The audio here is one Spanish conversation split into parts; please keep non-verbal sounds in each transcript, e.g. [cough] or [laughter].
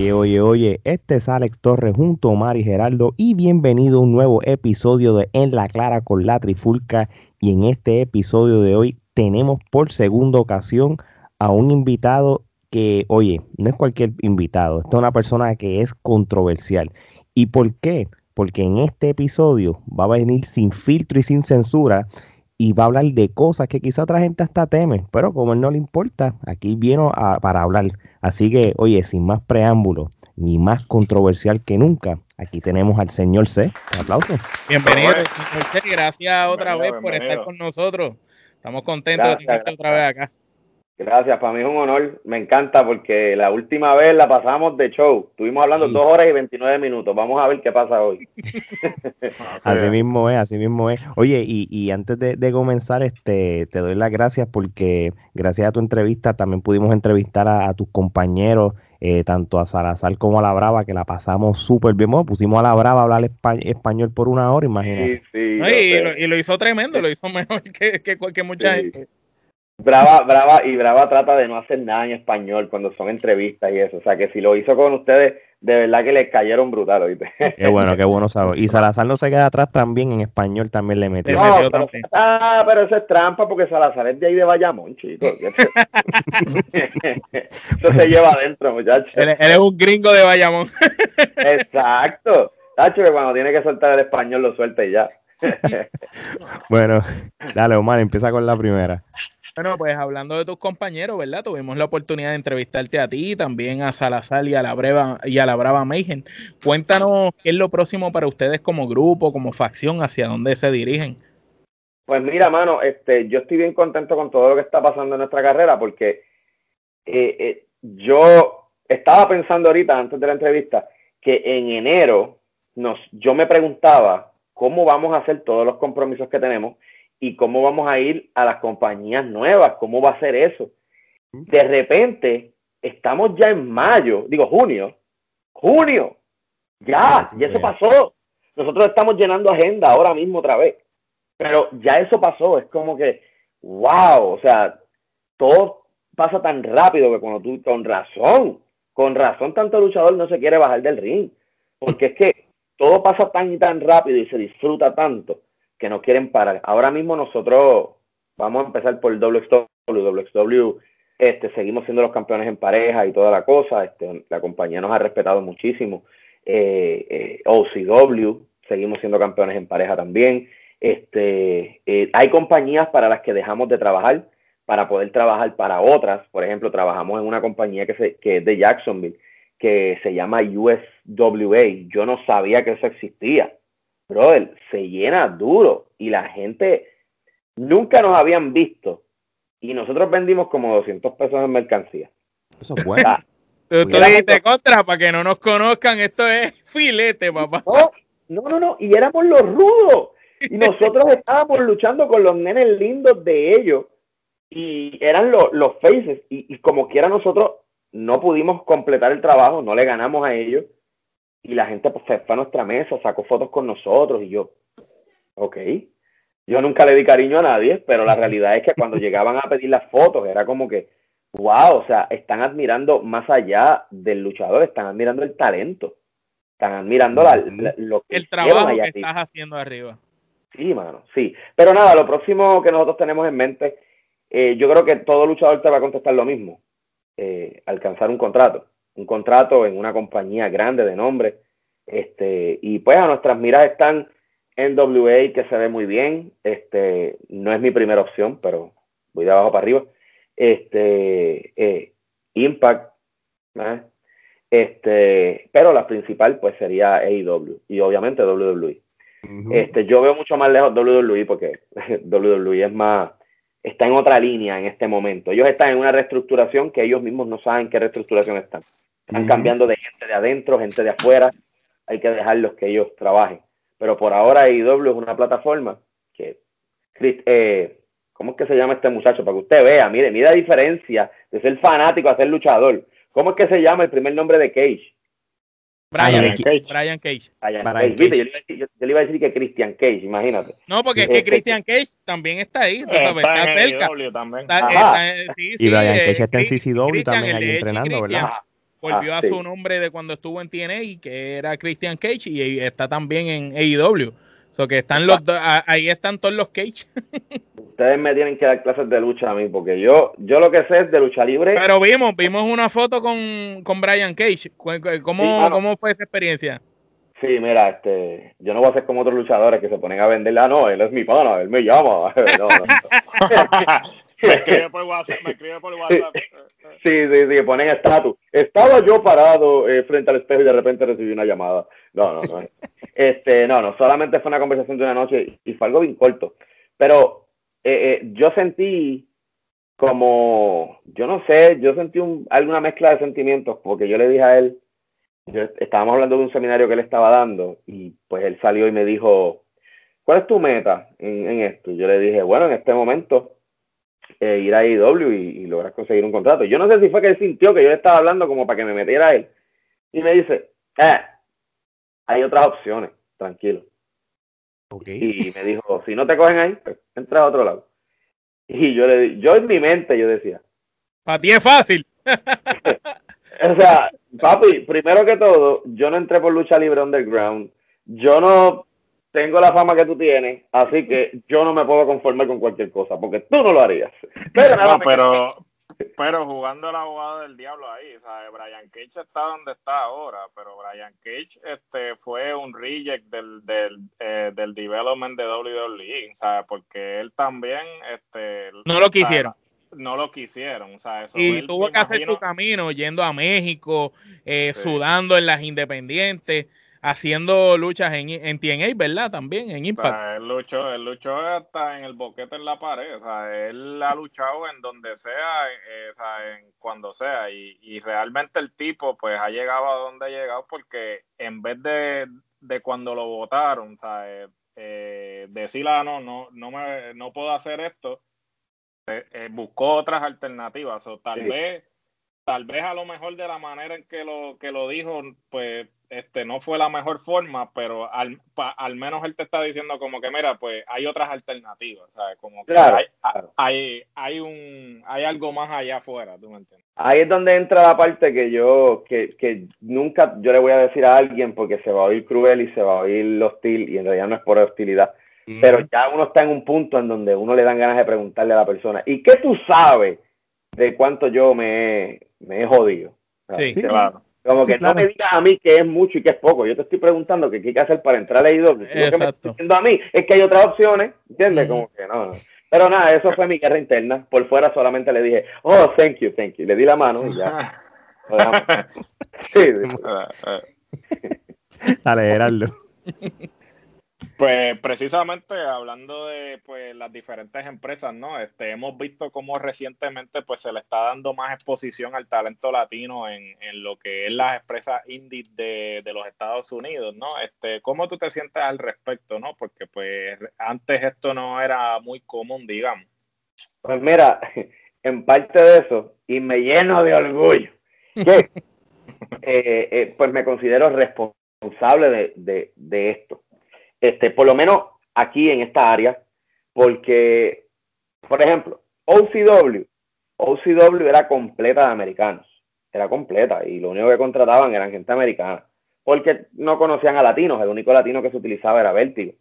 Oye, oye, oye, este es Alex Torres junto a Mari Geraldo y bienvenido a un nuevo episodio de En la Clara con la Trifulca. Y en este episodio de hoy tenemos por segunda ocasión a un invitado que, oye, no es cualquier invitado, es una persona que es controversial. ¿Y por qué? Porque en este episodio va a venir sin filtro y sin censura y va a hablar de cosas que quizá otra gente hasta teme, pero como él no le importa, aquí vino para hablar. Así que, oye, sin más preámbulos, ni más controversial que nunca, aquí tenemos al señor C. Un aplauso. Bienvenido, señor C. Gracias otra vez por estar con nosotros. Estamos contentos de tenerte otra vez acá. Gracias, para mí es un honor. Me encanta porque la última vez la pasamos de show. Estuvimos hablando dos horas y 29 minutos. Vamos a ver qué pasa hoy. [laughs] así mismo es, así mismo es. Oye, y, antes de, comenzar, este, te doy las gracias porque gracias a tu entrevista también pudimos entrevistar a, tus compañeros, eh, tanto a Salazar como a La Brava, que la pasamos súper bien. pusimos a La Brava a hablar español por una hora, imagínate. Sí, sí, y, lo, hizo tremendo, lo hizo mejor [laughs] que, que, mucha gente. Brava, Brava, y Brava trata de no hacer nada en español cuando son entrevistas y eso. O sea, que si lo hizo con ustedes, de verdad que les cayeron brutal, ¿oíste? Qué bueno, qué bueno saber. Y Salazar no se queda atrás también, en español también le metió. pero, ah, pero eso es trampa porque Salazar es de ahí de Bayamón, chicos. [laughs] eso se lleva adentro, muchachos. Él, es un gringo de Bayamón. Exacto. Tacho, que cuando tiene que soltar el español lo suelta y ya. [laughs] bueno, dale, Omar, empieza con la primera. Bueno, pues hablando de tus compañeros, ¿verdad? Tuvimos la oportunidad de entrevistarte a ti, también a Salazar y a la Brava y a la Brava Mayhem. Cuéntanos qué es lo próximo para ustedes como grupo, como facción, hacia dónde se dirigen. Pues mira, mano, este, yo estoy bien contento con todo lo que está pasando en nuestra carrera porque eh, eh, yo estaba pensando ahorita, antes de la entrevista, que en enero nos, yo me preguntaba cómo vamos a hacer todos los compromisos que tenemos y cómo vamos a ir a las compañías nuevas, cómo va a ser eso. De repente, estamos ya en mayo, digo junio, junio, ya, ya eso pasó. Nosotros estamos llenando agenda ahora mismo otra vez, pero ya eso pasó, es como que, wow, o sea, todo pasa tan rápido que cuando tú, con razón, con razón tanto luchador no se quiere bajar del ring, porque es que todo pasa tan y tan rápido y se disfruta tanto que no quieren parar. Ahora mismo nosotros vamos a empezar por WXW. WXW este, seguimos siendo los campeones en pareja y toda la cosa. Este, la compañía nos ha respetado muchísimo. Eh, eh, OCW, seguimos siendo campeones en pareja también. Este, eh, hay compañías para las que dejamos de trabajar para poder trabajar para otras. Por ejemplo, trabajamos en una compañía que, se, que es de Jacksonville, que se llama USWA. Yo no sabía que eso existía brother, se llena duro y la gente nunca nos habían visto y nosotros vendimos como 200 pesos en mercancía. Eso es bueno. Tú, dijiste contra para que no nos conozcan, esto es [laughs] filete, papá. No, no, no, y éramos los rudos. Y nosotros estábamos luchando con los nenes lindos de ellos y eran los, los faces y, y como quiera nosotros no pudimos completar el trabajo, no le ganamos a ellos y la gente pues, fue a nuestra mesa, sacó fotos con nosotros y yo, ok. Yo nunca le di cariño a nadie, pero la realidad es que cuando [laughs] llegaban a pedir las fotos era como que, wow, o sea, están admirando más allá del luchador, están admirando el talento, están admirando la, lo que el trabajo que estás haciendo arriba. Sí, mano, sí. Pero nada, lo próximo que nosotros tenemos en mente, eh, yo creo que todo luchador te va a contestar lo mismo, eh, alcanzar un contrato un contrato en una compañía grande de nombre. Este, y pues a nuestras miras están NWA, que se ve muy bien. Este, no es mi primera opción, pero voy de abajo para arriba. Este, eh, Impact, este, pero la principal pues sería AEW y obviamente WWE. este, yo veo mucho más lejos WWE porque [laughs] WWE es más, está en otra línea en este momento. Ellos están en una reestructuración que ellos mismos no saben qué reestructuración están. Están cambiando de gente de adentro, gente de afuera. Hay que dejarlos que ellos trabajen. Pero por ahora IW es una plataforma que, eh, ¿cómo es que se llama este muchacho? Para que usted vea, mire, mire la diferencia de ser fanático a ser luchador. ¿Cómo es que se llama el primer nombre de Cage? Brian, Cage. Brian Cage. Yo, le iba a decir que Christian Cage, imagínate. No, porque es que este, Christian Cage también está ahí, está, cerca. y Brian Cage está en CCW también ahí entrenando, ¿verdad? Volvió a su nombre de cuando estuvo en TNA, que era Christian Cage, y está también en AEW. So que están los ahí están todos los Cage. [laughs] Ustedes me tienen que dar clases de lucha a mí, porque yo, yo lo que sé es de lucha libre. Pero vimos, vimos una foto con, con Brian Cage. ¿Cómo, ¿Cómo fue esa experiencia? Sí, mira, este, yo no voy a ser como otros luchadores que se ponen a venderla, ah, no, él es mi pana, él me llama. [laughs] No, no, [laughs] [laughs] me escribe por WhatsApp, me escribe por WhatsApp. Sí, sí, sí, ponen estatus. Estaba yo parado eh, frente al espejo y de repente recibí una llamada. No, no, no. [laughs] Este, no, no, solamente fue una conversación de una noche y fue algo bien corto. Pero eh, eh, yo sentí como, yo no sé, yo sentí un, alguna mezcla de sentimientos porque yo le dije a él, estábamos hablando de un seminario que él estaba dando y pues él salió y me dijo, ¿cuál es tu meta en, esto? Y yo le dije, bueno, en este momento eh, ir a IW y, lograr conseguir un contrato. Yo no sé si fue que él sintió que yo le estaba hablando como para que me metiera a él. Y me dice, eh, hay otras opciones, tranquilo. Y me dijo, si no te cogen ahí, pues, entra a otro lado. Y yo le yo en mi mente yo decía, para ti es fácil. [laughs] o sea, papi, primero que todo, yo no entré por lucha libre underground. Yo no tengo la fama que tú tienes, así que yo no me puedo conformar con cualquier cosa, porque tú no lo harías. [laughs] Pero, no, pero, pero jugando la jugada del diablo ahí, ¿sabes? Brian Cage está donde está ahora, pero Brian Cage este, fue un reject del, del, eh, del development de WWE, ¿sabes? Porque él también... Este, no lo quisieron no lo quisieron. O sea, eso y tuvo que hacer su camino yendo a México, eh, sudando en las independientes, haciendo luchas en, en TNA, ¿verdad? También en Impact. O sea, él, luchó, él luchó hasta en el boquete en la pared. O sea, él ha luchado en donde sea, eh, o sea, en cuando sea. Y, y, realmente el tipo, pues, ha llegado a donde ha llegado porque en vez de, de cuando lo votaron, o sea, eh, eh decir, ah, no, no, no, me, no puedo hacer esto eh, eh, buscó otras alternativas o tal vez tal vez a lo mejor de la manera en que lo que lo dijo pues este no fue la mejor forma pero al, al menos él te está diciendo como que mira pues hay otras alternativas como que hay, hay, hay un hay algo más allá afuera tú me entiendes ahí es donde entra la parte que yo que, que nunca yo le voy a decir a alguien porque se va a oír cruel y se va a oír hostil y en realidad no es por hostilidad pero ya uno está en un punto en donde uno le dan ganas de preguntarle a la persona, ¿y qué tú sabes de cuánto yo me, me he jodido? Sí, claro. Como que no me digas a mí que es mucho y que es poco. Yo te estoy preguntando qué hay que hacer para entrar a IDO. Lo que me estoy diciendo a mí es que hay otras opciones, ¿entiendes? Como que no, no. Pero nada, eso fue mi guerra interna. Por fuera solamente le dije, oh, thank you, thank you. Le di la mano y ya. [laughs] sí, Dale, Gerardo. [laughs] Pues precisamente hablando de pues las diferentes empresas, ¿no? Este, hemos visto cómo recientemente pues se le está dando más exposición al talento latino en, en lo que es las empresas indie de, de, los Estados Unidos, ¿no? Este, ¿cómo tú te sientes al respecto, no? Porque pues antes esto no era muy común, digamos. Pues mira, [laughs] en parte de eso, y me lleno de orgullo, que [laughs] eh, eh, pues me considero responsable de, de, de esto este, por lo menos aquí en esta área, porque, por ejemplo, OCW, OCW era completa de americanos, era completa, y lo único que contrataban eran gente americana, porque no conocían a latinos, el único latino que se utilizaba era Vértigo.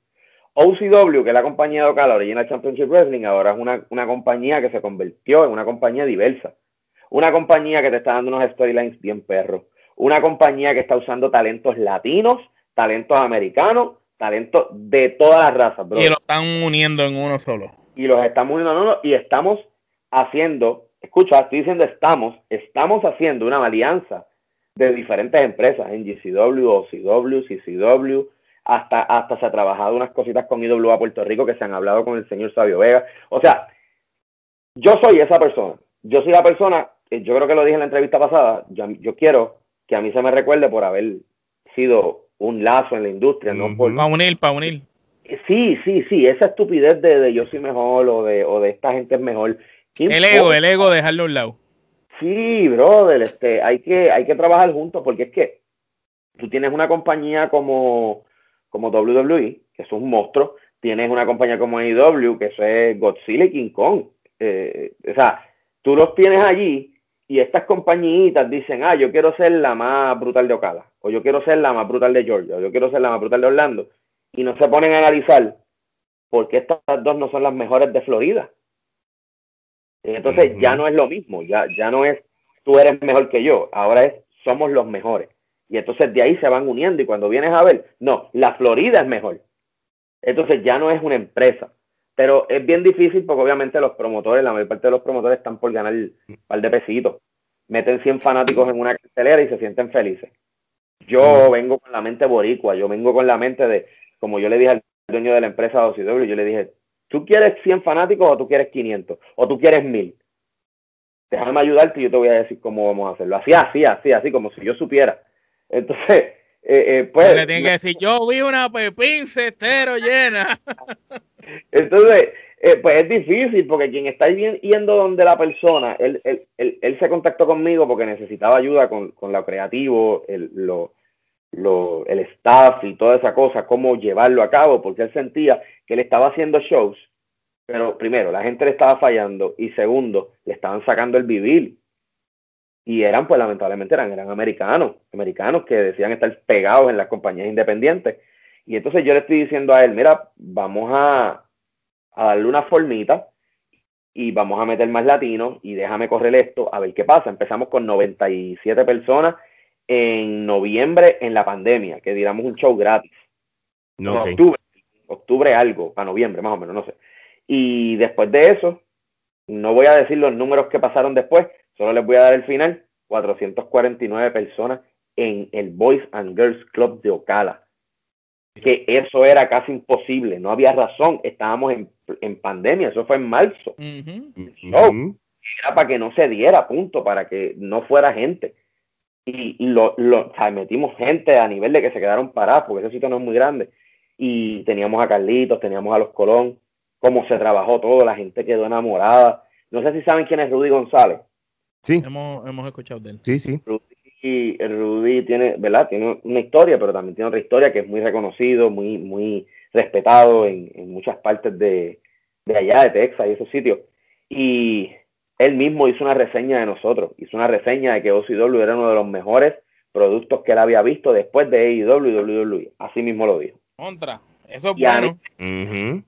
OCW, que es la compañía local, la Championship Wrestling, ahora es una, una compañía que se convirtió en una compañía diversa. Una compañía que te está dando unos storylines bien perros. Una compañía que está usando talentos latinos, talentos americanos talento de todas las razas, bro. Y lo están uniendo en uno solo. Y los estamos uniendo en uno y estamos haciendo, escucha, estoy diciendo estamos, estamos haciendo una alianza de diferentes empresas, en GCW, OCW, CCW, hasta, hasta se ha trabajado unas cositas con IWA Puerto Rico que se han hablado con el señor Sabio Vega. O sea, yo soy esa persona. Yo soy la persona, yo creo que lo dije en la entrevista pasada, yo, yo quiero que a mí se me recuerde por haber sido un lazo en la industria, ¿no? Por, para unir, para unir. Sí, sí, sí, esa estupidez de, de, yo soy mejor o de, o de esta gente es mejor. El ego, el ego, dejarlo a un lado. Sí, brother, este, hay que, hay que trabajar juntos porque es que tú tienes una compañía como, como WWE, que es un monstruo, tienes una compañía como AEW, que es Godzilla y King Kong. Eh, o sea, tú los tienes allí y estas compañitas dicen, ah, yo quiero ser la más brutal de Ocala, o yo quiero ser la más brutal de Georgia, o yo quiero ser la más brutal de Orlando, y no se ponen a analizar por qué estas dos no son las mejores de Florida. Entonces ya no es lo mismo, ya, ya no es tú eres mejor que yo, ahora es somos los mejores. Y entonces de ahí se van uniendo y cuando vienes a ver, no, la Florida es mejor. Entonces ya no es una empresa. Pero es bien difícil porque obviamente los promotores, la mayor parte de los promotores están por ganar un par de pesitos. Meten 100 fanáticos en una cartelera y se sienten felices. Yo vengo con la mente boricua, yo vengo con la mente de, como yo le dije al dueño de la empresa OCW, yo le dije, ¿tú quieres 100 fanáticos o tú quieres 500? ¿O tú quieres 1000? Déjame ayudarte y yo te voy a decir cómo vamos a hacerlo. Así, así, así, así, como si yo supiera. Entonces, eh, eh, pues... Le tienen que decir, yo vi una pepín cestero llena. [laughs] Entonces, eh, pues es difícil porque quien está yendo donde la persona, él, él, él, se contactó conmigo porque necesitaba ayuda con, con lo creativo, el, lo, lo, el staff y toda esa cosa, cómo llevarlo a cabo, porque él sentía que él estaba haciendo shows, pero primero, la gente le estaba fallando y segundo, le estaban sacando el vivir. Y eran, pues lamentablemente, eran, eran americanos, americanos que decían estar pegados en las compañías independientes y entonces yo le estoy diciendo a él, mira, vamos a, darle una formita y vamos a meter más latinos y déjame correr esto a ver qué pasa. Empezamos con 97 personas en noviembre en la pandemia, que diéramos un show gratis. No, octubre, octubre algo, para noviembre más o menos, no sé. Y después de eso, no voy a decir los números que pasaron después, solo les voy a dar el final, 449 personas en el Boys and Girls Club de Ocala que eso era casi imposible, no había razón, estábamos en, en pandemia, eso fue en marzo. era para que no se diera, punto, para que no fuera gente. Y, lo, lo metimos gente a nivel de que se quedaron parados, porque ese sitio no es muy grande. Y teníamos a Carlitos, teníamos a los Colón, cómo se trabajó todo, la gente quedó enamorada. No sé si saben quién es Rudy González. Sí. Hemos, hemos escuchado de él. Sí, sí. Y Rudy tiene, ¿verdad? Tiene una historia, pero también tiene otra historia que es muy reconocido, muy, muy respetado en, muchas partes de, allá, de Texas y esos sitios. Y él mismo hizo una reseña de nosotros, hizo una reseña de que OCW era uno de los mejores productos que él había visto después de AEW y WWE. Así mismo lo dijo. Contra, eso es bueno.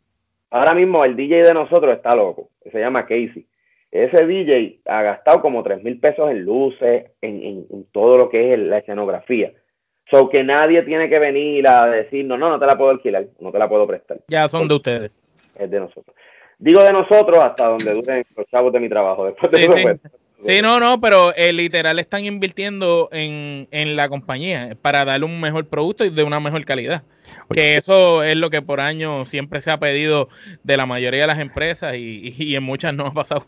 Ahora mismo el DJ de nosotros está loco, se llama Casey ese DJ ha gastado como 3 mil pesos en luces, en, todo lo que es la escenografía. So que nadie tiene que venir a decir, no, no, no te la puedo alquilar, no te la puedo prestar. Ya son de ustedes. Es de nosotros. Digo de nosotros hasta donde duren los chavos de mi trabajo. Después de sí, sí. Pues, sí, no, no, pero eh, literal están invirtiendo en, en la compañía para darle un mejor producto y de una mejor calidad. Que eso es lo que por año siempre se ha pedido de la mayoría de las empresas y, y en muchas no ha pasado.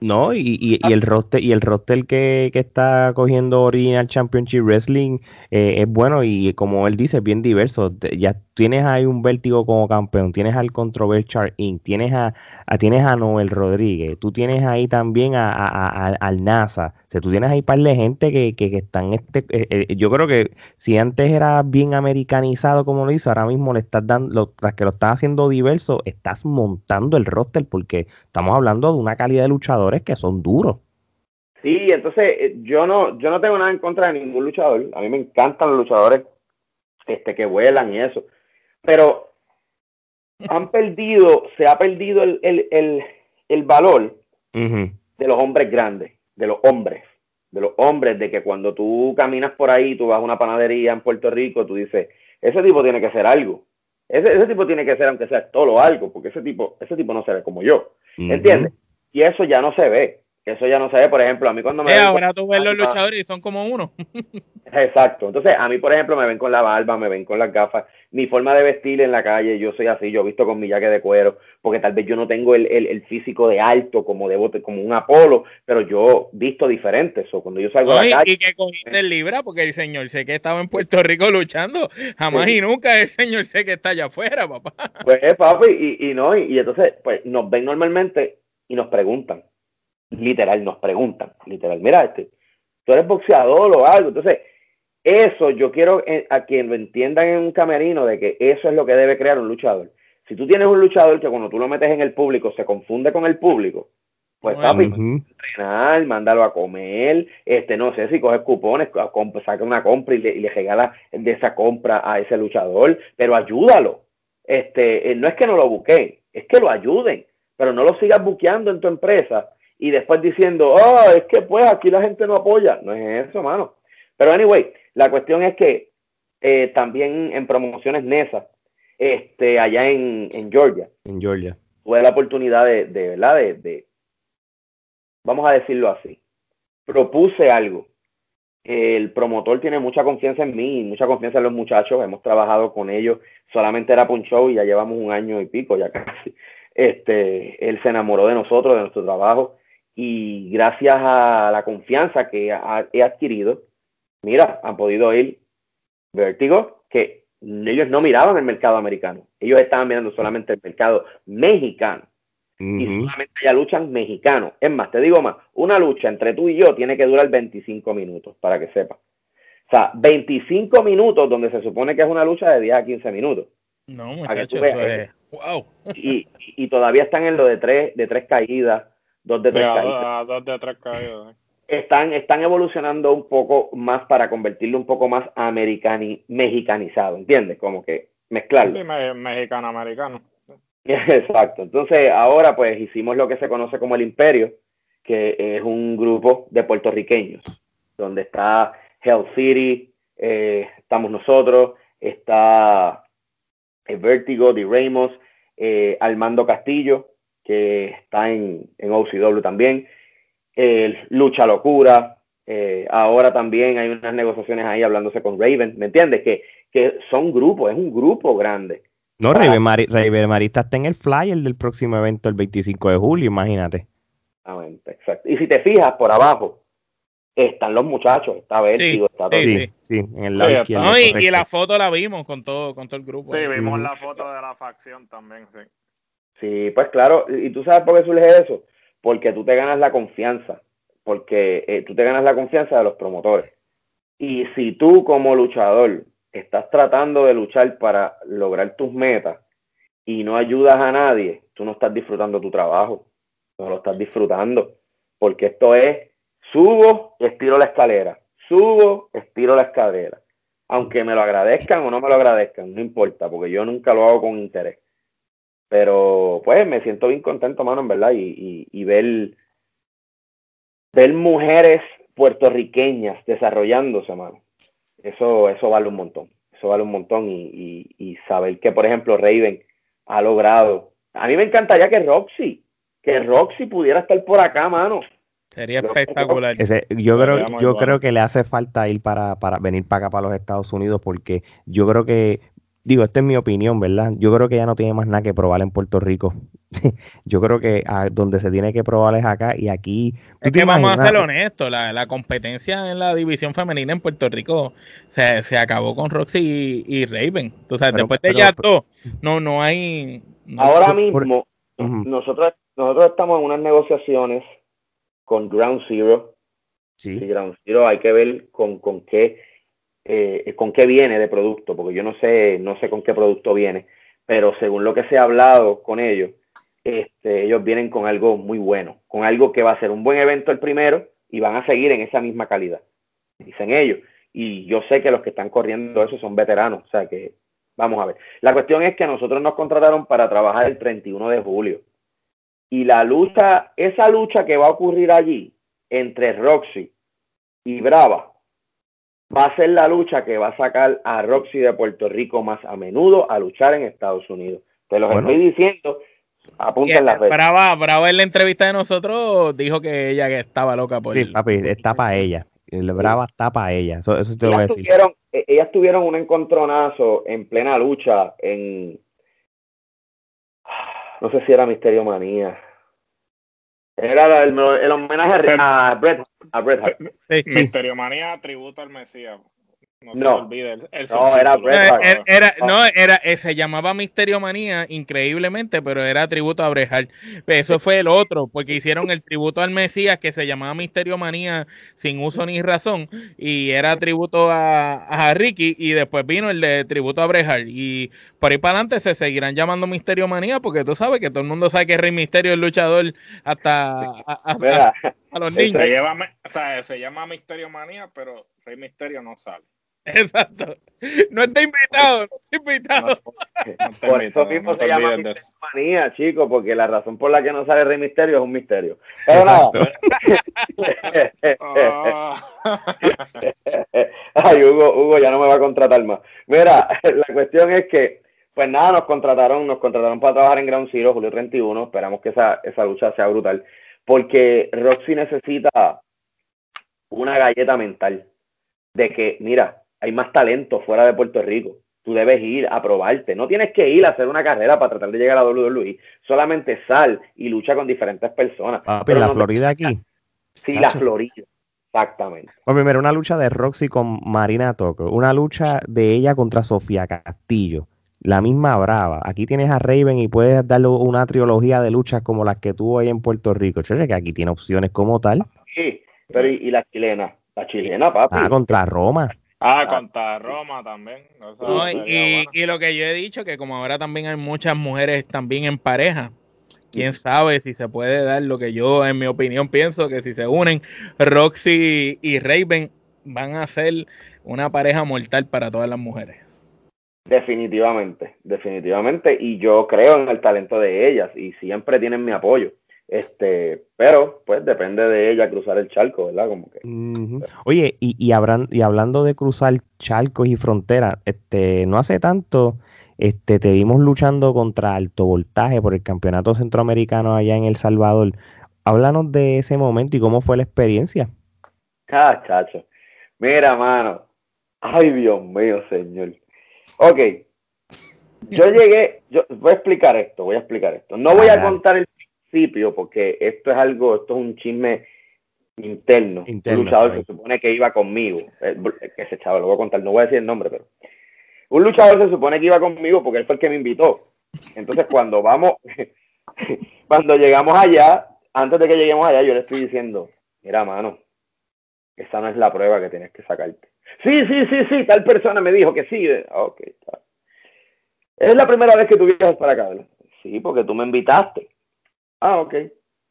No, y, y, y, el roster, y el roster que, que está cogiendo Original Championship Wrestling eh, es bueno y como él dice, bien diverso. Ya tienes ahí un vértigo como campeón, tienes al Controversial Inc., tienes a, tienes a Noel Rodríguez, tú tienes ahí también a, al NASA, o sea, tú tienes ahí par de gente que, que, están, este, eh, eh, yo creo que si antes era bien americanizado como lo hizo, ahora mismo le estás dando, lo, tras que lo estás haciendo diverso, estás montando el roster porque estamos hablando de una calidad de luchadores que son duros. Sí, entonces eh, yo no, yo no tengo nada en contra de ningún luchador, a mí me encantan los luchadores este, que vuelan y eso pero han perdido, se ha perdido el, el, el, valor de los hombres grandes, de los hombres, de los hombres, de que cuando tú caminas por ahí, tú vas a una panadería en Puerto Rico, tú dices, ese tipo tiene que ser algo. Ese, ese tipo tiene que ser, aunque sea todo algo, porque ese tipo, ese tipo no se ve como yo. ¿Entiendes? Y eso ya no se ve. Eso ya no se ve, por ejemplo, a mí cuando me... Eh, ahora tú ves los luchadores y son como uno. Exacto. Entonces, a mí, por ejemplo, me ven con la barba, me ven con las gafas. Mi forma de vestir en la calle, yo soy así, yo he visto con mi jaque de cuero, porque tal vez yo no tengo el, el, físico de alto como debo, como un Apolo, pero yo visto diferente. Eso, cuando yo salgo a la calle... Y que cogiste el libra, porque el señor sé que estaba en Puerto Rico luchando. Jamás y nunca el señor sé que está allá afuera, papá. [laughs] Pues, papi, y, y no, y entonces, pues nos ven normalmente y nos preguntan literal, nos preguntan, literal, mira, este, tú eres boxeador o algo. Entonces, eso yo quiero eh, a quien lo entiendan en un camerino de que eso es lo que debe crear un luchador. Si tú tienes un luchador que cuando tú lo metes en el público se confunde con el público, Pues papi, entrenar, mándalo a comer, este, no sé si coge cupones, saca una compra y le, y le regala de esa compra a ese luchador, pero ayúdalo. Este, eh, no es que no lo busquen, es que lo ayuden, pero no lo sigas buqueando en tu empresa y después diciendo, oh, es que pues aquí la gente no apoya. No es eso, mano. Pero anyway, la cuestión es que eh, también en promociones NESA, este, allá en, en Georgia. En Georgia. Tuve la oportunidad de, de ¿verdad? De, vamos a decirlo así. Propuse algo. El promotor tiene mucha confianza en mí, mucha confianza en los muchachos. Hemos trabajado con ellos. Solamente era un show y ya llevamos un año y pico, ya casi. Este, él se enamoró de nosotros, de nuestro trabajo. Y gracias a la confianza que he adquirido, mira, han podido ir Vértigo, que ellos no miraban el mercado americano, ellos estaban mirando solamente el mercado mexicano. Y solamente ya luchan mexicanos. Es más, te digo más, una lucha entre tú y yo tiene que durar 25 minutos, para que sepas. O sea, 25 minutos donde se supone que es una lucha de 10 a 15 minutos. No, muchachos, es... wow. Y, y, todavía están en lo de tres, de tres caídas, dos de tres caídas. Dos de tres caídas están, están evolucionando un poco más para convertirlo un poco más americani, mexicanizado, ¿entiendes? Como que mezclarlo. Sí, mexicano-americano. [laughs] Exacto. Entonces, ahora pues hicimos lo que se conoce como el Imperio, que es un grupo de puertorriqueños, donde está Hell City, eh, estamos nosotros, está el Vertigo, de Ramos, eh, Armando Castillo, que está en, en OCW también, Lucha Locura, eh, ahora también hay unas negociaciones ahí hablándose con Raven, ¿me entiendes? Que, que son grupos, es un grupo grande. No, Raven, Marista está en el flyer del próximo evento el 25 de julio, imagínate. Exacto. Y si te fijas por abajo, están los muchachos, está Vértigo, está todo. Sí, sí, en el lado no, y, la foto la vimos con todo, con todo el grupo. Sí, vimos la foto de la facción también, sí. Sí, pues claro, y tú sabes por qué surge eso, porque tú te ganas la confianza, porque eh, tú te ganas la confianza de los promotores. Y si tú como luchador estás tratando de luchar para lograr tus metas y no ayudas a nadie, tú no estás disfrutando tu trabajo, no lo estás disfrutando, porque esto es subo, estiro la escalera, subo, estiro la escalera. Aunque me lo agradezcan o no me lo agradezcan, no importa, porque yo nunca lo hago con interés. Pero pues me siento bien contento, mano, en verdad, y, y, ver, ver mujeres puertorriqueñas desarrollándose, mano. Eso, eso vale un montón. Eso vale un montón. Y, y, saber que, por ejemplo, Raven ha logrado. A mí me encantaría que Roxy, que Roxy pudiera estar por acá, mano. Sería espectacular. yo creo, yo creo que le hace falta ir para, para venir para acá, para los Estados Unidos, porque yo creo que digo, esta es mi opinión, ¿verdad? Yo creo que ya no tiene más nada que probar en Puerto Rico. [laughs] Yo creo que donde se tiene que probar es acá y aquí. Es que vamos a ser honestos, la, competencia en la división femenina en Puerto Rico se, acabó con Roxy y, Raven. Tú sabes, después de ya todo, no, no hay. ahora mismo, nosotros, nosotros estamos en unas negociaciones con Ground Zero. Sí. Ground Zero hay que ver con, con qué eh, con qué viene de producto, porque yo no sé, no sé con qué producto viene, pero según lo que se ha hablado con ellos, este, ellos vienen con algo muy bueno, con algo que va a ser un buen evento el primero y van a seguir en esa misma calidad, dicen ellos. Y yo sé que los que están corriendo eso son veteranos, o sea que vamos a ver. La cuestión es que nosotros nos contrataron para trabajar el 31 de julio. Y la lucha, esa lucha que va a ocurrir allí entre Roxy y Brava, va a ser la lucha que va a sacar a Roxy de Puerto Rico más a menudo a luchar en Estados Unidos. Te lo estoy diciendo, apunten la fecha. Brava, Brava en la entrevista de nosotros dijo que ella que estaba loca por Sí, papi, está para ella. El Brava está para ella. Eso, eso te lo voy a decir. Tuvieron, e, ellas tuvieron un encontronazo en plena lucha en. No sé si era Misterio Manía. Era el, el homenaje a, Bret, a Bret Misterio Manía tributo al Mesías. No, no, no era Bret Era, no, era, eh, se llamaba Misterio Manía, increíblemente, pero era tributo a Bret Eso fue el otro, porque hicieron el tributo al Mesías que se llamaba Misterio Manía sin uso ni razón, y era tributo a, a Ricky, y después vino el de tributo a Bret Y por ahí para adelante se seguirán llamando Misterio Manía, porque tú sabes que todo el mundo sabe que Rey Misterio es luchador hasta a, los niños. Se, o sea, se llama Misterio Manía, pero Rey Misterio no sale. [laughs] Exacto. No está invitado, no está invitado. por eso mismo se llama manía, chicos, porque la razón por la que no sale Rey Misterio es un misterio. Pero nada. [laughs] Ay, Hugo, Hugo ya no me va a contratar más. Mira, la cuestión es que, pues nada, nos contrataron, nos contrataron para trabajar en Ground Zero, Julio 31. Esperamos que esa, esa lucha sea brutal. Porque Roxy necesita una galleta mental de que, mira, hay más talento fuera de Puerto Rico. Tú debes ir a probarte. No tienes que ir a hacer una carrera para tratar de llegar a WWE. Solamente sal y lucha con diferentes personas. Ah, pero la Florida aquí. Sí, la Florida. Exactamente. Pues primero, una lucha de Roxy con Marina Toco. Una lucha de ella contra Sofía Castillo. La misma brava. Aquí tienes a Raven y puedes darle una trilogía de luchas como las que tuvo ahí en Puerto Rico. Che, que aquí tiene opciones como tal. Sí, pero y, la chilena? La chilena, papi. Ah, contra Roma. Ah, contra Roma también. y, lo que yo he dicho, que como ahora también hay muchas mujeres también en pareja, quién sabe si se puede dar lo que yo, en mi opinión, pienso que si se unen, Roxy y Raven van a ser una pareja mortal para todas las mujeres. Definitivamente, definitivamente. Y yo creo en el talento de ellas y siempre tienen mi apoyo. Este, pero pues depende de ella cruzar el charco, ¿verdad? Como que. Oye, y, y, y hablando de cruzar charcos y fronteras, este, no hace tanto, este, te vimos luchando contra alto voltaje por el campeonato centroamericano allá en El Salvador. Háblanos de ese momento y cómo fue la experiencia. Ah, chacho. Mira, mano. Ay, Dios mío, señor. Ok. Yo llegué, yo voy a explicar esto, voy a explicar esto. No voy a contar el porque esto es algo, esto es un chisme interno. un luchador se supone que iba conmigo, eh, que ese chaval, lo voy a contar, no voy a decir el nombre, pero un luchador se supone que iba conmigo porque él fue el que me invitó. Entonces cuando vamos, [laughs] cuando llegamos allá, antes de que lleguemos allá, yo le estoy diciendo, mira, mano, esa no es la prueba que tienes que sacarte. Sí, sí, sí, sí, tal persona me dijo que sí. Ok, Es la primera vez que tú viajas para acá, ¿verdad? Sí, porque tú me invitaste. Ah, ok.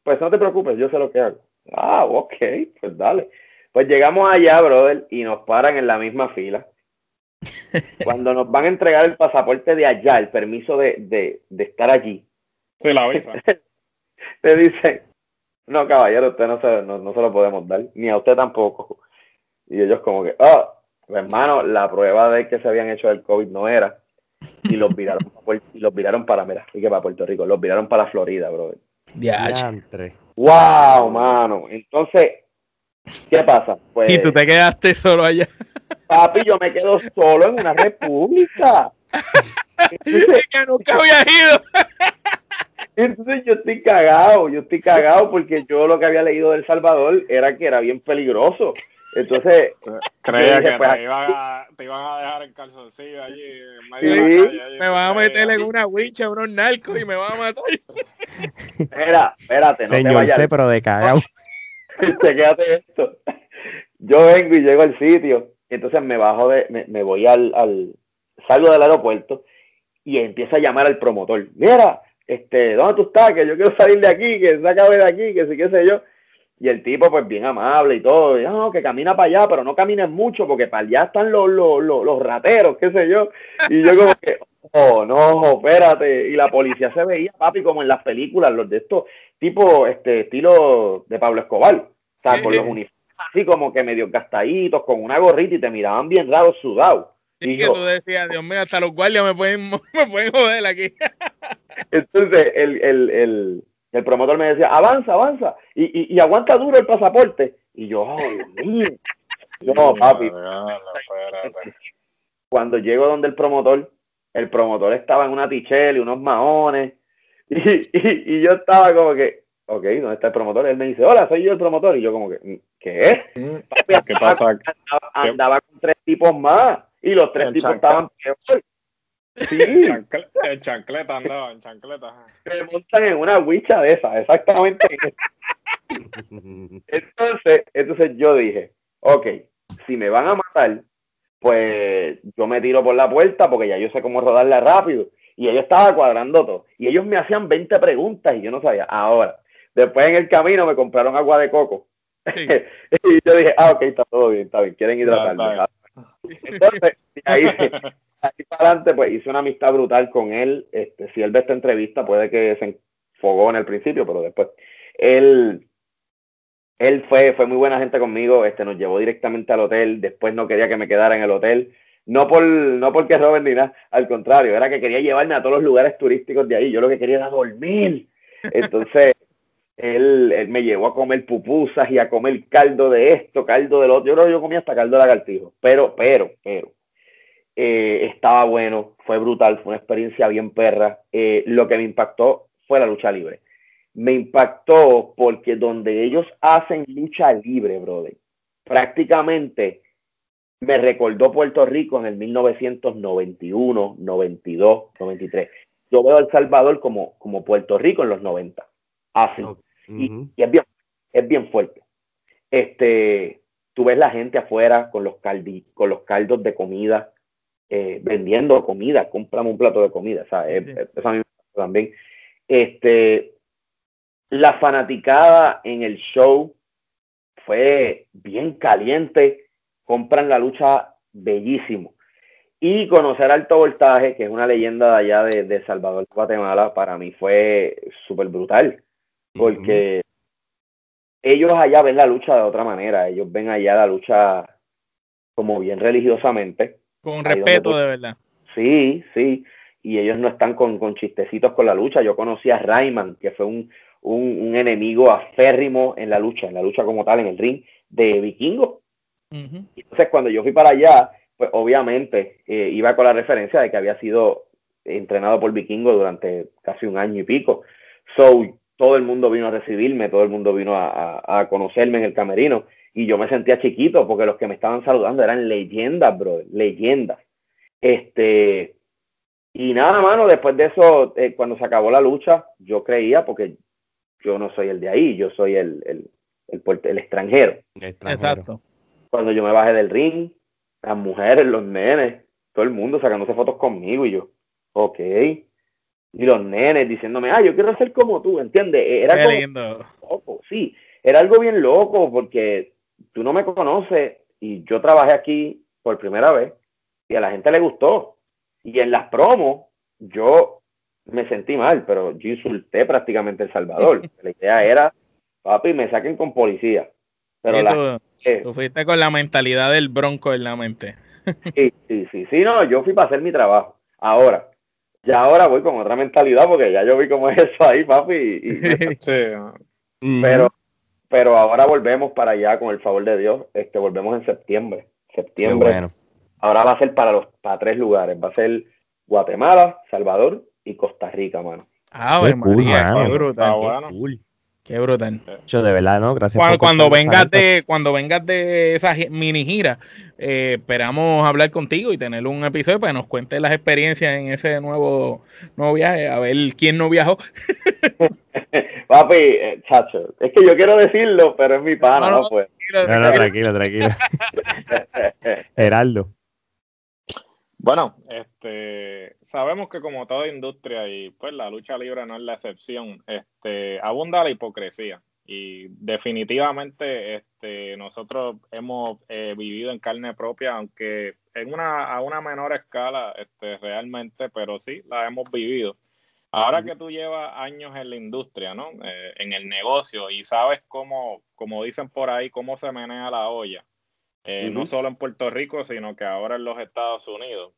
Pues no te preocupes, yo sé lo que hago. Ah, ok, pues dale. Pues llegamos allá, brother, y nos paran en la misma fila. [laughs] Cuando nos van a entregar el pasaporte de allá, el permiso de, de, de estar allí. Sí, la visa. [laughs] te dicen, no, caballero, usted no se, no, se lo podemos dar, ni a usted tampoco. Y ellos como que, oh, hermano, la prueba de que se habían hecho el COVID no era. Y los viraron, [laughs] y los viraron para, mira, y que para Puerto Rico, los viraron para Florida, brother. Wow, mano. Entonces, ¿qué pasa? Pues, y tú te quedaste solo allá. Papi, yo me quedo solo en una república. Entonces, que nunca había ido. Entonces yo estoy cagado, yo estoy cagado porque yo lo que había leído del Salvador era que era bien peligroso. Entonces, creía que pues, te, iban a, te, iban a, dejar en calzoncillo allí en medio de la calle. me van a meter en una wincha, unos narcos y me van a matar. Espera, espérate, no Señor, te sé, pero de cagado. [laughs] Quédate esto. Yo vengo y llego al sitio, entonces me bajo de, me, me voy al, al, salgo del aeropuerto y empiezo a llamar al promotor. Mira, este, ¿dónde tú estás? Que yo quiero salir de aquí, que se acabe de aquí, que sí, qué sé yo. Y el tipo, pues bien amable y todo, y, no, que camina para allá, pero no camines mucho porque para allá están los, los, los, rateros, qué sé yo. Y yo como que, [laughs] oh, no, espérate. Y la policía se veía, papi, como en las películas, los de estos, tipo, este, estilo de Pablo Escobar. O sea, con los uniformes así como que medio gastaditos, con una gorrita y te miraban bien raros, sudados. Y que tú decías, Dios mío, hasta los guardias me pueden, [laughs] me pueden joder aquí. [laughs] Entonces, el, el, el, el promotor me decía, avanza, avanza, y, y, aguanta duro el pasaporte. Y yo, oh, Dios mío. [laughs] Yo, papi. Cuando llego donde el promotor, el promotor estaba en una tichel y unos maones. Y, y, yo estaba como que, ok, ¿dónde está el promotor? Él me dice, hola, soy yo el promotor. Y yo como que, mm, ¿Qué? ¿Qué pasa? Andaba, con tres tipos más y los tres tipos estaban peor. Sí. [laughs] en chancleta andaba, en chancleta. Se montan en una huicha de esa, exactamente. [laughs] entonces, entonces yo dije, ok, si me van a matar, pues yo me tiro por la puerta porque ya yo sé cómo rodarla rápido. Y ellos estaban cuadrando todo. Y ellos me hacían 20 preguntas y yo no sabía. Ahora, después en el camino me compraron agua de coco. [laughs] y yo dije, ah, ok, está todo bien, está bien, quieren hidratarme. Entonces, ahí, ahí para adelante, pues hice una amistad brutal con él. Este, si él ve esta entrevista, puede que se enfogó en el principio, pero después. Él, él fue, fue muy buena gente conmigo, este, nos llevó directamente al hotel, después no quería que me quedara en el hotel, no, por, no porque Robert ni nada, al contrario, era que quería llevarme a todos los lugares turísticos de ahí, yo lo que quería era dormir. Entonces, él, él, me llevó a comer pupusas y a comer caldo de esto, caldo de lo otro, yo creo que yo comía hasta caldo de lagartijo, pero, pero, pero, eh, estaba bueno, fue brutal, fue una experiencia bien perra. Eh, lo que me impactó fue la lucha libre me impactó porque donde ellos hacen lucha libre, brother, prácticamente me recordó Puerto Rico en el 1991, 92, 93. Yo veo a El Salvador como, como Puerto Rico en los 90. Así. Y, es, bien, es bien fuerte. Este, tú ves la gente afuera con los, caldi, con los caldos de comida, eh, vendiendo comida, cómprame un plato de comida, ¿sabes? Eso a mí también. Este, la fanaticada en el show fue bien caliente, compran la lucha bellísimo. Y conocer Alto Voltaje, que es una leyenda de allá de, Salvador, Guatemala, para mí fue súper brutal, porque ellos allá ven la lucha de otra manera, ellos ven allá la lucha como bien religiosamente. Con respeto, de verdad. Sí, sí, y ellos no están con, con chistecitos con la lucha. Yo conocí a Rayman, que fue un, un, enemigo aférrimo en la lucha, en la lucha como tal, en el ring de Vikingo. Entonces, cuando yo fui para allá, pues obviamente eh, iba con la referencia de que había sido entrenado por Vikingo durante casi un año y pico. So, todo el mundo vino a recibirme, todo el mundo vino a, conocerme en el camerino y yo me sentía chiquito porque los que me estaban saludando eran leyendas, bro, leyendas. Este, y nada, mano, después de eso, eh, cuando se acabó la lucha, yo creía, porque yo no soy el de ahí, yo soy el, el, el, extranjero. Exacto. Cuando yo me bajé del ring, las mujeres, los nenes, todo el mundo sacándose fotos conmigo y yo, ok. Y los nenes diciéndome, ah, yo quiero ser como tú, ¿entiendes? E-, era Loco, sí, era algo bien loco porque tú no me conoces y yo trabajé aquí por primera vez y a la gente le gustó. Y en las promos, yo me sentí mal, pero yo insulté prácticamente El Salvador. [laughs] La idea era, papi, me saquen con policía. Pero tú, fuiste con la mentalidad del bronco en la mente. sí, sí, sí, sí, no, yo fui para hacer mi trabajo. Ahora, ya ahora voy con otra mentalidad porque ya yo vi cómo es eso ahí, papi. [laughs] Pero, pero ahora volvemos para allá con el favor de Dios. Este, volvemos en septiembre. Septiembre. Ahora va a ser para los para tres lugares. Va a ser Guatemala, Salvador y Costa Rica, mano. Ah, qué, cool, qué brutal. qué, cool. Qué brutal. Yo de verdad, ¿no? Gracias cuando, cuando vengas de Cuando vengas de esa mini gira, eh, esperamos hablar contigo y tener un episodio para que nos cuentes las experiencias en ese nuevo, nuevo viaje, a ver quién no viajó. [laughs] Papi, eh, chacho, es que yo quiero decirlo, pero es mi pana, no, no, pues. no, no tranquilo, tranquilo. Heraldo. [laughs] Bueno, este, sabemos que como toda industria y pues la lucha libre no es la excepción, este, abunda la hipocresía y definitivamente este, nosotros hemos eh, vivido en carne propia, aunque en una, a una menor escala este, realmente, pero sí la hemos vivido. Ahora que tú llevas años en la industria, ¿no? Eh, en el negocio y sabes cómo, como dicen por ahí, cómo se menea la olla eh, no solo en Puerto Rico, sino que ahora en los Estados Unidos.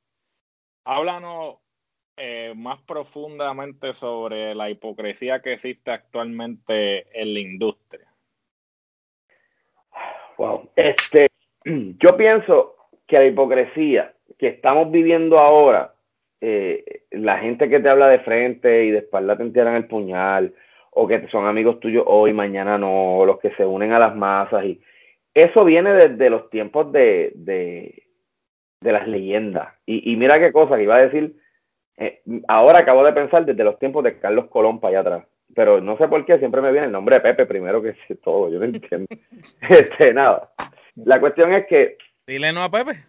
Háblanos eh, más profundamente sobre la hipocresía que existe actualmente en la industria. Wow, este, [clears throat] yo pienso que la hipocresía que estamos viviendo ahora, eh, la gente que te habla de frente y de espalda te entierran el puñal, o que son amigos tuyos hoy, mañana no, los que se unen a las masas y eso viene desde los tiempos de, de, las leyendas. Y, mira qué cosa que iba a decir, eh, ahora acabo de pensar desde los tiempos de Carlos Colón para allá atrás. Pero no sé por qué siempre me viene el nombre de Pepe primero que [laughs] todo, yo no entiendo. [laughs] este, nada. La cuestión es que... Dile no a Pepe.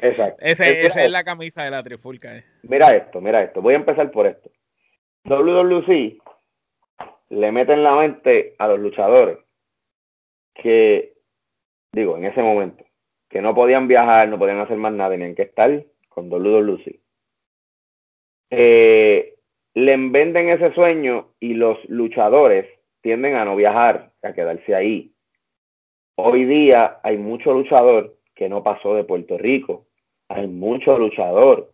Exacto. [laughs] esa es la camisa de la trifulca. Eh. Mira esto, mira esto. Voy a empezar por esto. WWC le mete en la mente a los luchadores que, digo, en ese momento, que no podían viajar, no podían hacer más nada, tenían que estar con WWC. Eh, le venden ese sueño y los luchadores tienden a no viajar, a quedarse ahí. Hoy día hay mucho luchador que no pasó de Puerto Rico. Hay mucho luchador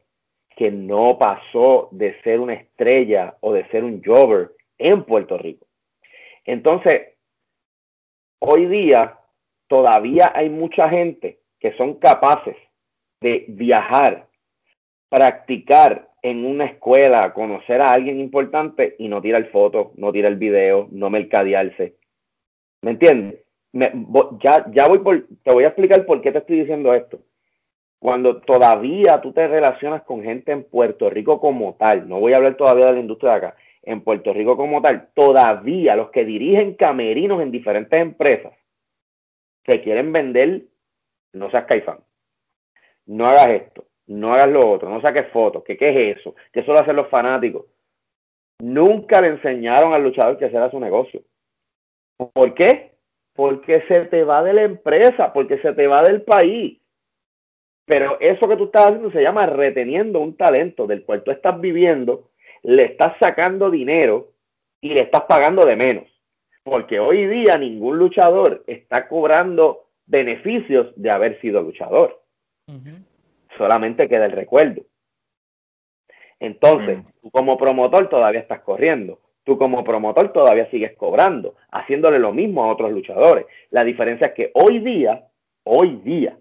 que no pasó de ser una estrella o de ser un jobber en Puerto Rico. Entonces, hoy día todavía hay mucha gente que son capaces de viajar, practicar en una escuela, conocer a alguien importante y no tirar fotos, no tirar video, no mercadearse. ¿Me entiendes? ya, ya voy por, te voy a explicar por qué te estoy diciendo esto. Cuando todavía tú te relacionas con gente en Puerto Rico como tal, no voy a hablar todavía de la industria de acá, en Puerto Rico como tal, todavía los que dirigen camerinos en diferentes empresas te quieren vender, no seas caifán, no hagas esto, no hagas lo otro, no saques fotos, que qué es eso, que eso lo hacen los fanáticos. Nunca le enseñaron al luchador que hacer su negocio. ¿Por qué? Porque se te va de la empresa, porque se te va del país. Pero eso que tú estás haciendo se llama reteniendo un talento del cual tú estás viviendo, le estás sacando dinero y le estás pagando de menos. Porque hoy día ningún luchador está cobrando beneficios de haber sido luchador solamente queda el recuerdo. Entonces, mm. tú como promotor todavía estás corriendo, tú como promotor todavía sigues cobrando, haciéndole lo mismo a otros luchadores. La diferencia es que hoy día, hoy día,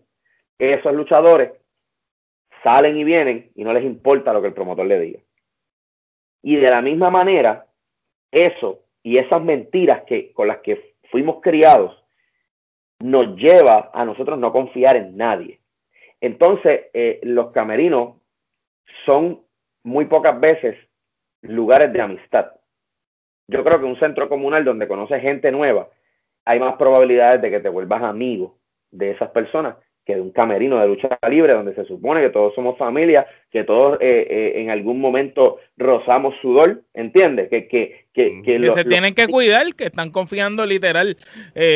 esos luchadores salen y vienen y no les importa lo que el promotor le diga. Y de la misma manera, eso y esas mentiras que, con las que fuimos criados nos lleva a nosotros no confiar en nadie. Entonces, eh, los camerinos son muy pocas veces lugares de amistad. Yo creo que un centro comunal donde conoces gente nueva, hay más probabilidades de que te vuelvas amigo de esas personas que de un camerino de lucha libre donde se supone que todos somos familia, que todos eh, eh, en algún momento rozamos sudor, ¿entiendes? Que, que, que, que, se tienen que cuidar, que están confiando literal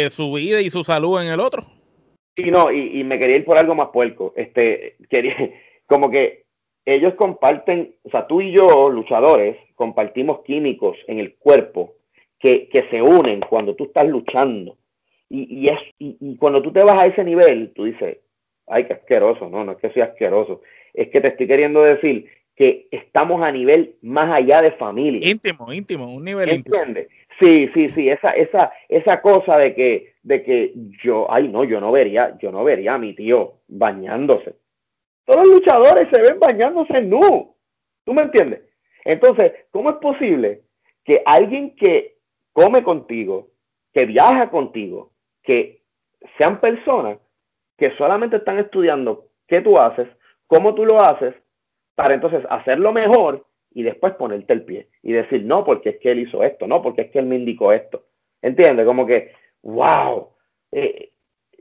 su vida y su salud en el otro. Sí, no, y, me quería ir por algo más puerco. Este, quería, [laughs] como que ellos comparten, o sea, tú y yo, luchadores, compartimos químicos en el cuerpo que, que se unen cuando tú estás luchando. Y, y, es, y, cuando tú te vas a ese nivel, tú dices, ay, qué asqueroso, no, no es que sea asqueroso, es que te estoy queriendo decir que estamos a nivel más allá de familia. Íntimo, íntimo, un nivel ¿Entiendes? Sí, sí, sí, esa, esa, esa cosa de que, de que yo, ay no, yo no vería, yo no vería a mi tío bañándose. Todos los luchadores se ven bañándose nu. ¿Tú me entiendes? Entonces, ¿cómo es posible que alguien que come contigo, que viaja contigo, que sean personas que solamente están estudiando qué tú haces, cómo tú lo haces, para entonces hacerlo mejor y después ponerte el pie y decir, no, porque es que él hizo esto, no, porque es que él me indicó esto. ¿Entiendes? Como que, wow, eh,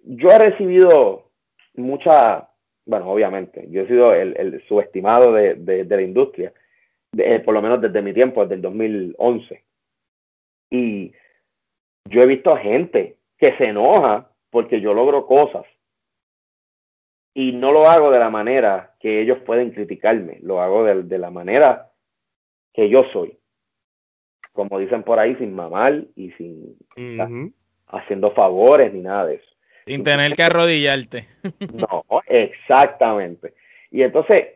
yo he recibido mucha, bueno, obviamente, yo he sido el, subestimado de, la industria, eh, por lo menos desde mi tiempo, desde el 2011. Y yo he visto gente que se enoja porque yo logro cosas y no lo hago de la manera que ellos pueden criticarme, lo hago de, la manera que yo soy. Como dicen por ahí, sin mamar y sin haciendo favores ni nada de eso. Sin tener que arrodillarte. [laughs] no, exactamente. Y entonces,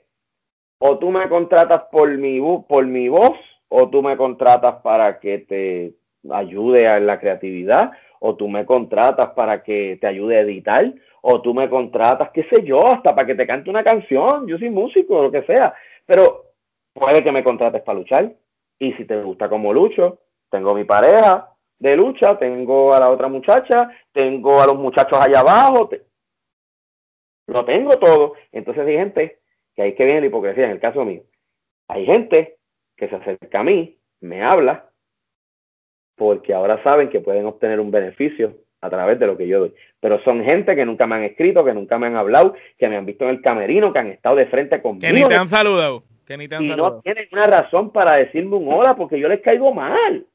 o tú me contratas por mi, por mi voz, o tú me contratas para que te ayude a la creatividad, o tú me contratas para que te ayude a editar, o tú me contratas, qué sé yo, hasta para que te cante una canción, yo soy músico, lo que sea, pero puede que me contrates para luchar, y si te gusta como lucho, tengo mi pareja, de lucha, tengo a la otra muchacha, tengo a los muchachos allá abajo, lo tengo todo. Entonces hay gente, que ahí que viene la hipocresía en el caso mío, hay gente que se acerca a mí, me habla, porque ahora saben que pueden obtener un beneficio a través de lo que yo doy. Pero son gente que nunca me han escrito, que nunca me han hablado, que me han visto en el camerino, que han estado de frente conmigo. Que ni te han saludado. Que ni te han y no tienen una razón para decirme un hola porque yo les caigo mal.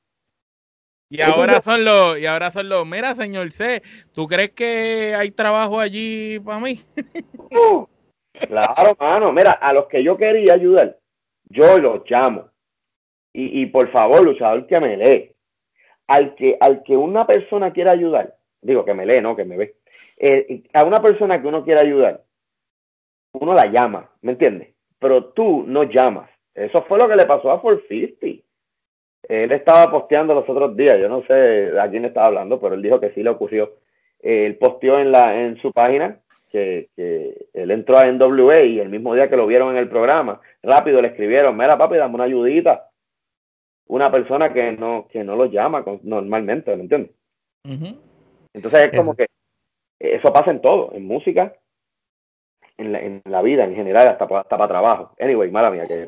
Y ahora son los, y ahora son los, mira señor C, ¿tú crees que hay trabajo allí para mí? [laughs] Uh, claro, mano, mira, a los que yo quería ayudar, yo los llamo. Y, y por favor, luchador que me lee. Al que, al que una persona quiera ayudar, digo que me lee, no que me ve. Eh, a una persona que uno quiere ayudar, uno la llama, ¿me entiendes? Pero tú no llamas. Eso fue lo que le pasó a 450. Él estaba posteando los otros días, yo no sé a quién estaba hablando, pero él dijo que sí le ocurrió. Él posteó en, la, en su página que, que, él entró a NWA y el mismo día que lo vieron en el programa, rápido le escribieron, mira papi, dame una ayudita. Una persona que no, que no lo llama normalmente, ¿me entiendes? Entonces es como que eso pasa en todo, en música, en la, en la vida en general, hasta, hasta para trabajo. Anyway, mala mía que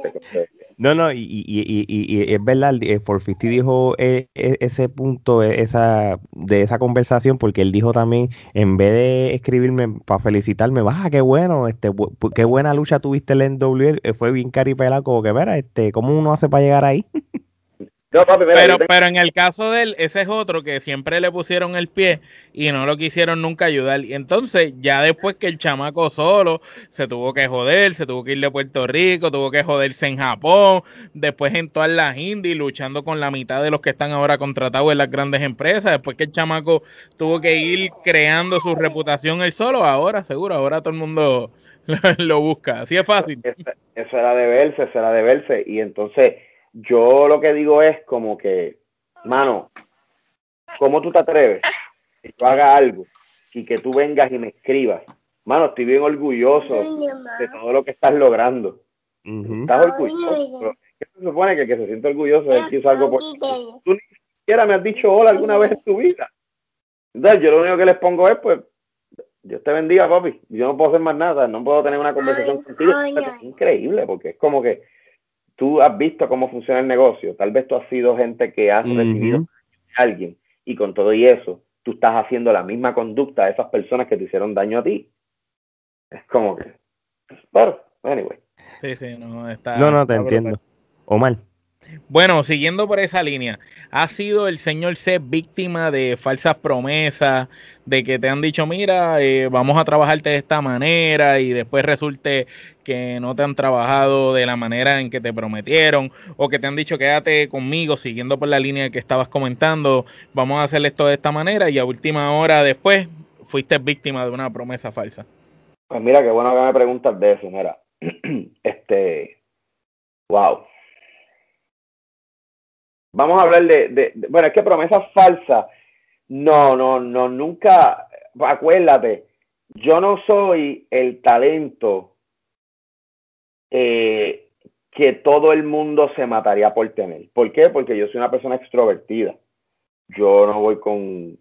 No, no, y, y, y, y, es verdad, eh, Forfisti dijo eh, e, ese punto e, esa, de esa conversación, porque él dijo también, en vez de escribirme para felicitarme, baja, qué bueno, este, qué buena lucha tuviste en el NWL, eh, fue bien caripela, como que, mira, este, ¿cómo uno hace para llegar ahí? [laughs] pero, pero en el caso de él, ese es otro que siempre le pusieron el pie y no lo quisieron nunca ayudar. Y entonces, ya después que el chamaco solo se tuvo que joder, se tuvo que ir de Puerto Rico, tuvo que joderse en Japón, después en todas las indies, luchando con la mitad de los que están ahora contratados en las grandes empresas, después que el chamaco tuvo que ir creando su reputación él solo, ahora seguro, ahora todo el mundo [laughs] lo busca. Así es fácil. Eso era de verse, eso era de verse. Y entonces yo lo que digo es como que, mano, ¿cómo tú te atreves? Que yo haga algo y que tú vengas y me escribas. Mano, estoy bien orgulloso de todo lo que estás logrando. Estás orgulloso. ¿Qué se supone que el que se siente orgulloso es que hizo algo por Tú ni siquiera me has dicho hola alguna vez en tu vida. Entonces, yo lo único que les pongo es, pues, Dios te bendiga, papi. Yo no puedo hacer más nada, no puedo tener una conversación contigo. Es increíble porque es como que tú has visto cómo funciona el negocio, tal vez tú has sido gente que has recibido a alguien y con todo y eso, tú estás haciendo la misma conducta a esas personas que te hicieron daño a ti. Es como que, bueno, anyway. Sí, sí, no, está. No, no, te entiendo. O mal. Bueno, siguiendo por esa línea, ¿ha sido el señor C víctima de falsas promesas, de que te han dicho, mira, eh, vamos a trabajarte de esta manera y después resulte que no te han trabajado de la manera en que te prometieron o que te han dicho quédate conmigo siguiendo por la línea que estabas comentando, vamos a hacer esto de esta manera y a última hora después fuiste víctima de una promesa falsa? Pues mira, qué bueno que me preguntas de eso, mira. [clears throat] este, wow Vamos a hablar de, bueno, es que promesas falsas, no, no, no, nunca, acuérdate, yo no soy el talento eh, que todo el mundo se mataría por tener. ¿Por qué? Porque yo soy una persona extrovertida. Yo no voy con,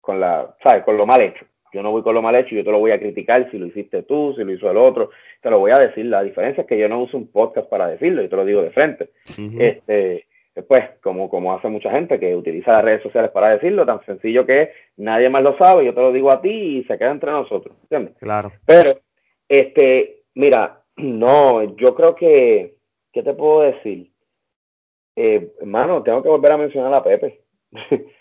con la, ¿sabes? Con lo mal hecho. Yo no voy con lo mal hecho, yo te lo voy a criticar si lo hiciste tú, si lo hizo el otro, te lo voy a decir. La diferencia es que yo no uso un podcast para decirlo, yo te lo digo de frente. Este, pues, como, como hace mucha gente que utiliza las redes sociales para decirlo, tan sencillo que nadie más lo sabe, yo te lo digo a ti y se queda entre nosotros, ¿entiendes? Claro. Pero, este, mira, [clears throat] no, yo creo que, ¿qué te puedo decir? Eh, hermano, tengo que volver a mencionar a Pepe. [laughs]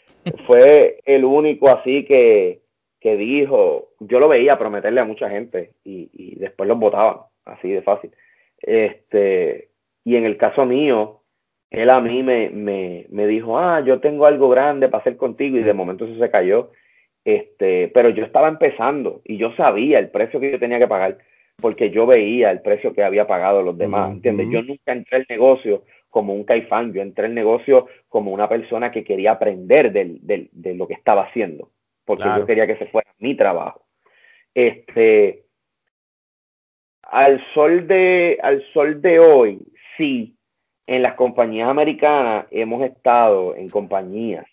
Fue el único así que, que dijo, yo lo veía prometerle a mucha gente y, y después los votaban, así de fácil. Este, y en el caso mío, él a mí me, me, me, dijo, ah, yo tengo algo grande para hacer contigo y de momento eso se cayó. Este, pero yo estaba empezando y yo sabía el precio que yo tenía que pagar porque yo veía el precio que había pagado los demás, ¿entiendes? Yo nunca entré al negocio como un caifán, yo entré al negocio como una persona que quería aprender del, del, de lo que estaba haciendo, porque yo quería que se fuera mi trabajo. Este, al sol de, al sol de hoy, sí, en las compañías americanas hemos estado en compañías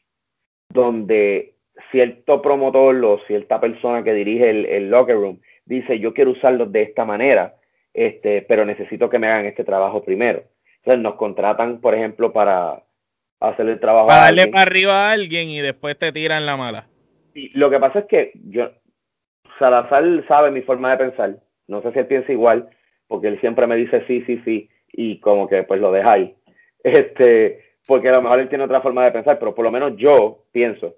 donde cierto promotor o cierta persona que dirige el, locker room dice yo quiero usarlos de esta manera, este, pero necesito que me hagan este trabajo primero. Entonces nos contratan, por ejemplo, para hacer el trabajo. Para darle para arriba a alguien y después te tiran la mala. Y lo que pasa es que yo, Salazar sabe mi forma de pensar. No sé si él piensa igual, porque él siempre me dice sí, sí, sí, y como que pues lo deja ahí. [laughs] Este, porque a lo mejor él tiene otra forma de pensar, pero por lo menos yo pienso,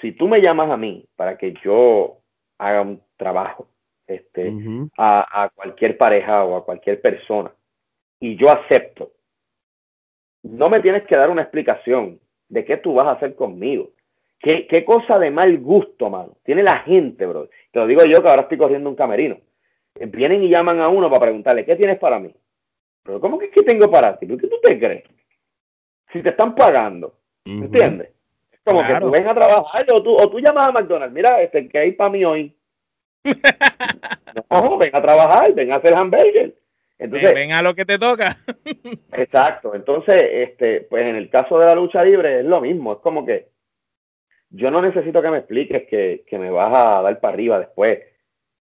si tú me llamas a mí para que yo haga un trabajo este, a, a cualquier pareja o a cualquier persona, y yo acepto, no me tienes que dar una explicación de qué tú vas a hacer conmigo. ¿Qué, qué cosa de mal gusto, mano? Tiene la gente, bro. Te lo digo yo que ahora estoy corriendo un camerino. Vienen y llaman a uno para preguntarle, ¿qué tienes para mí? Pero ¿cómo que qué tengo para ti? ¿Qué tú te crees? Si te están pagando, ¿entiendes? Es como que tú ven a trabajar o tú, o tú llamas a McDonald's, mira, este, que hay para mí hoy? [laughs] no, ven a trabajar, ven a hacer hamburger. Entonces, ven, a lo que te toca. [laughs] exacto. Entonces, este, pues en el caso de la lucha libre es lo mismo. Es como que yo no necesito que me expliques que, que me vas a dar para arriba después.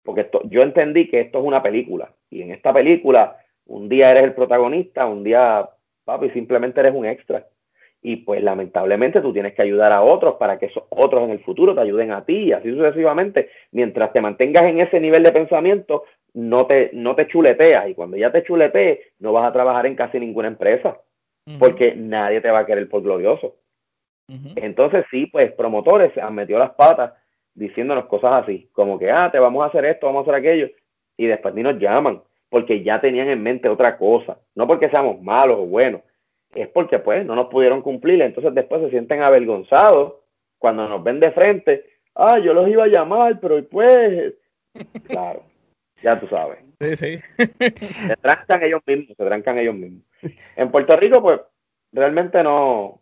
Porque esto, yo entendí que esto es una película. Y en esta película, un día eres el protagonista, un día, papi, simplemente eres un extra. Y pues lamentablemente tú tienes que ayudar a otros para que esos otros en el futuro te ayuden a ti y así sucesivamente. Mientras te mantengas en ese nivel de pensamiento, no te, no te chuleteas. Y cuando ya te chuletees, no vas a trabajar en casi ninguna empresa. Porque nadie te va a querer por glorioso. Entonces sí, pues promotores se han metido las patas diciéndonos cosas así, como que, ah, te vamos a hacer esto, vamos a hacer aquello, y después ni nos llaman, porque ya tenían en mente otra cosa, no porque seamos malos o buenos, es porque pues no nos pudieron cumplir, entonces después se sienten avergonzados cuando nos ven de frente, ah, yo los iba a llamar, pero pues, [laughs] claro, ya tú sabes. Sí, sí. se trancan ellos mismos, se trancan ellos mismos. En Puerto Rico, pues, realmente no,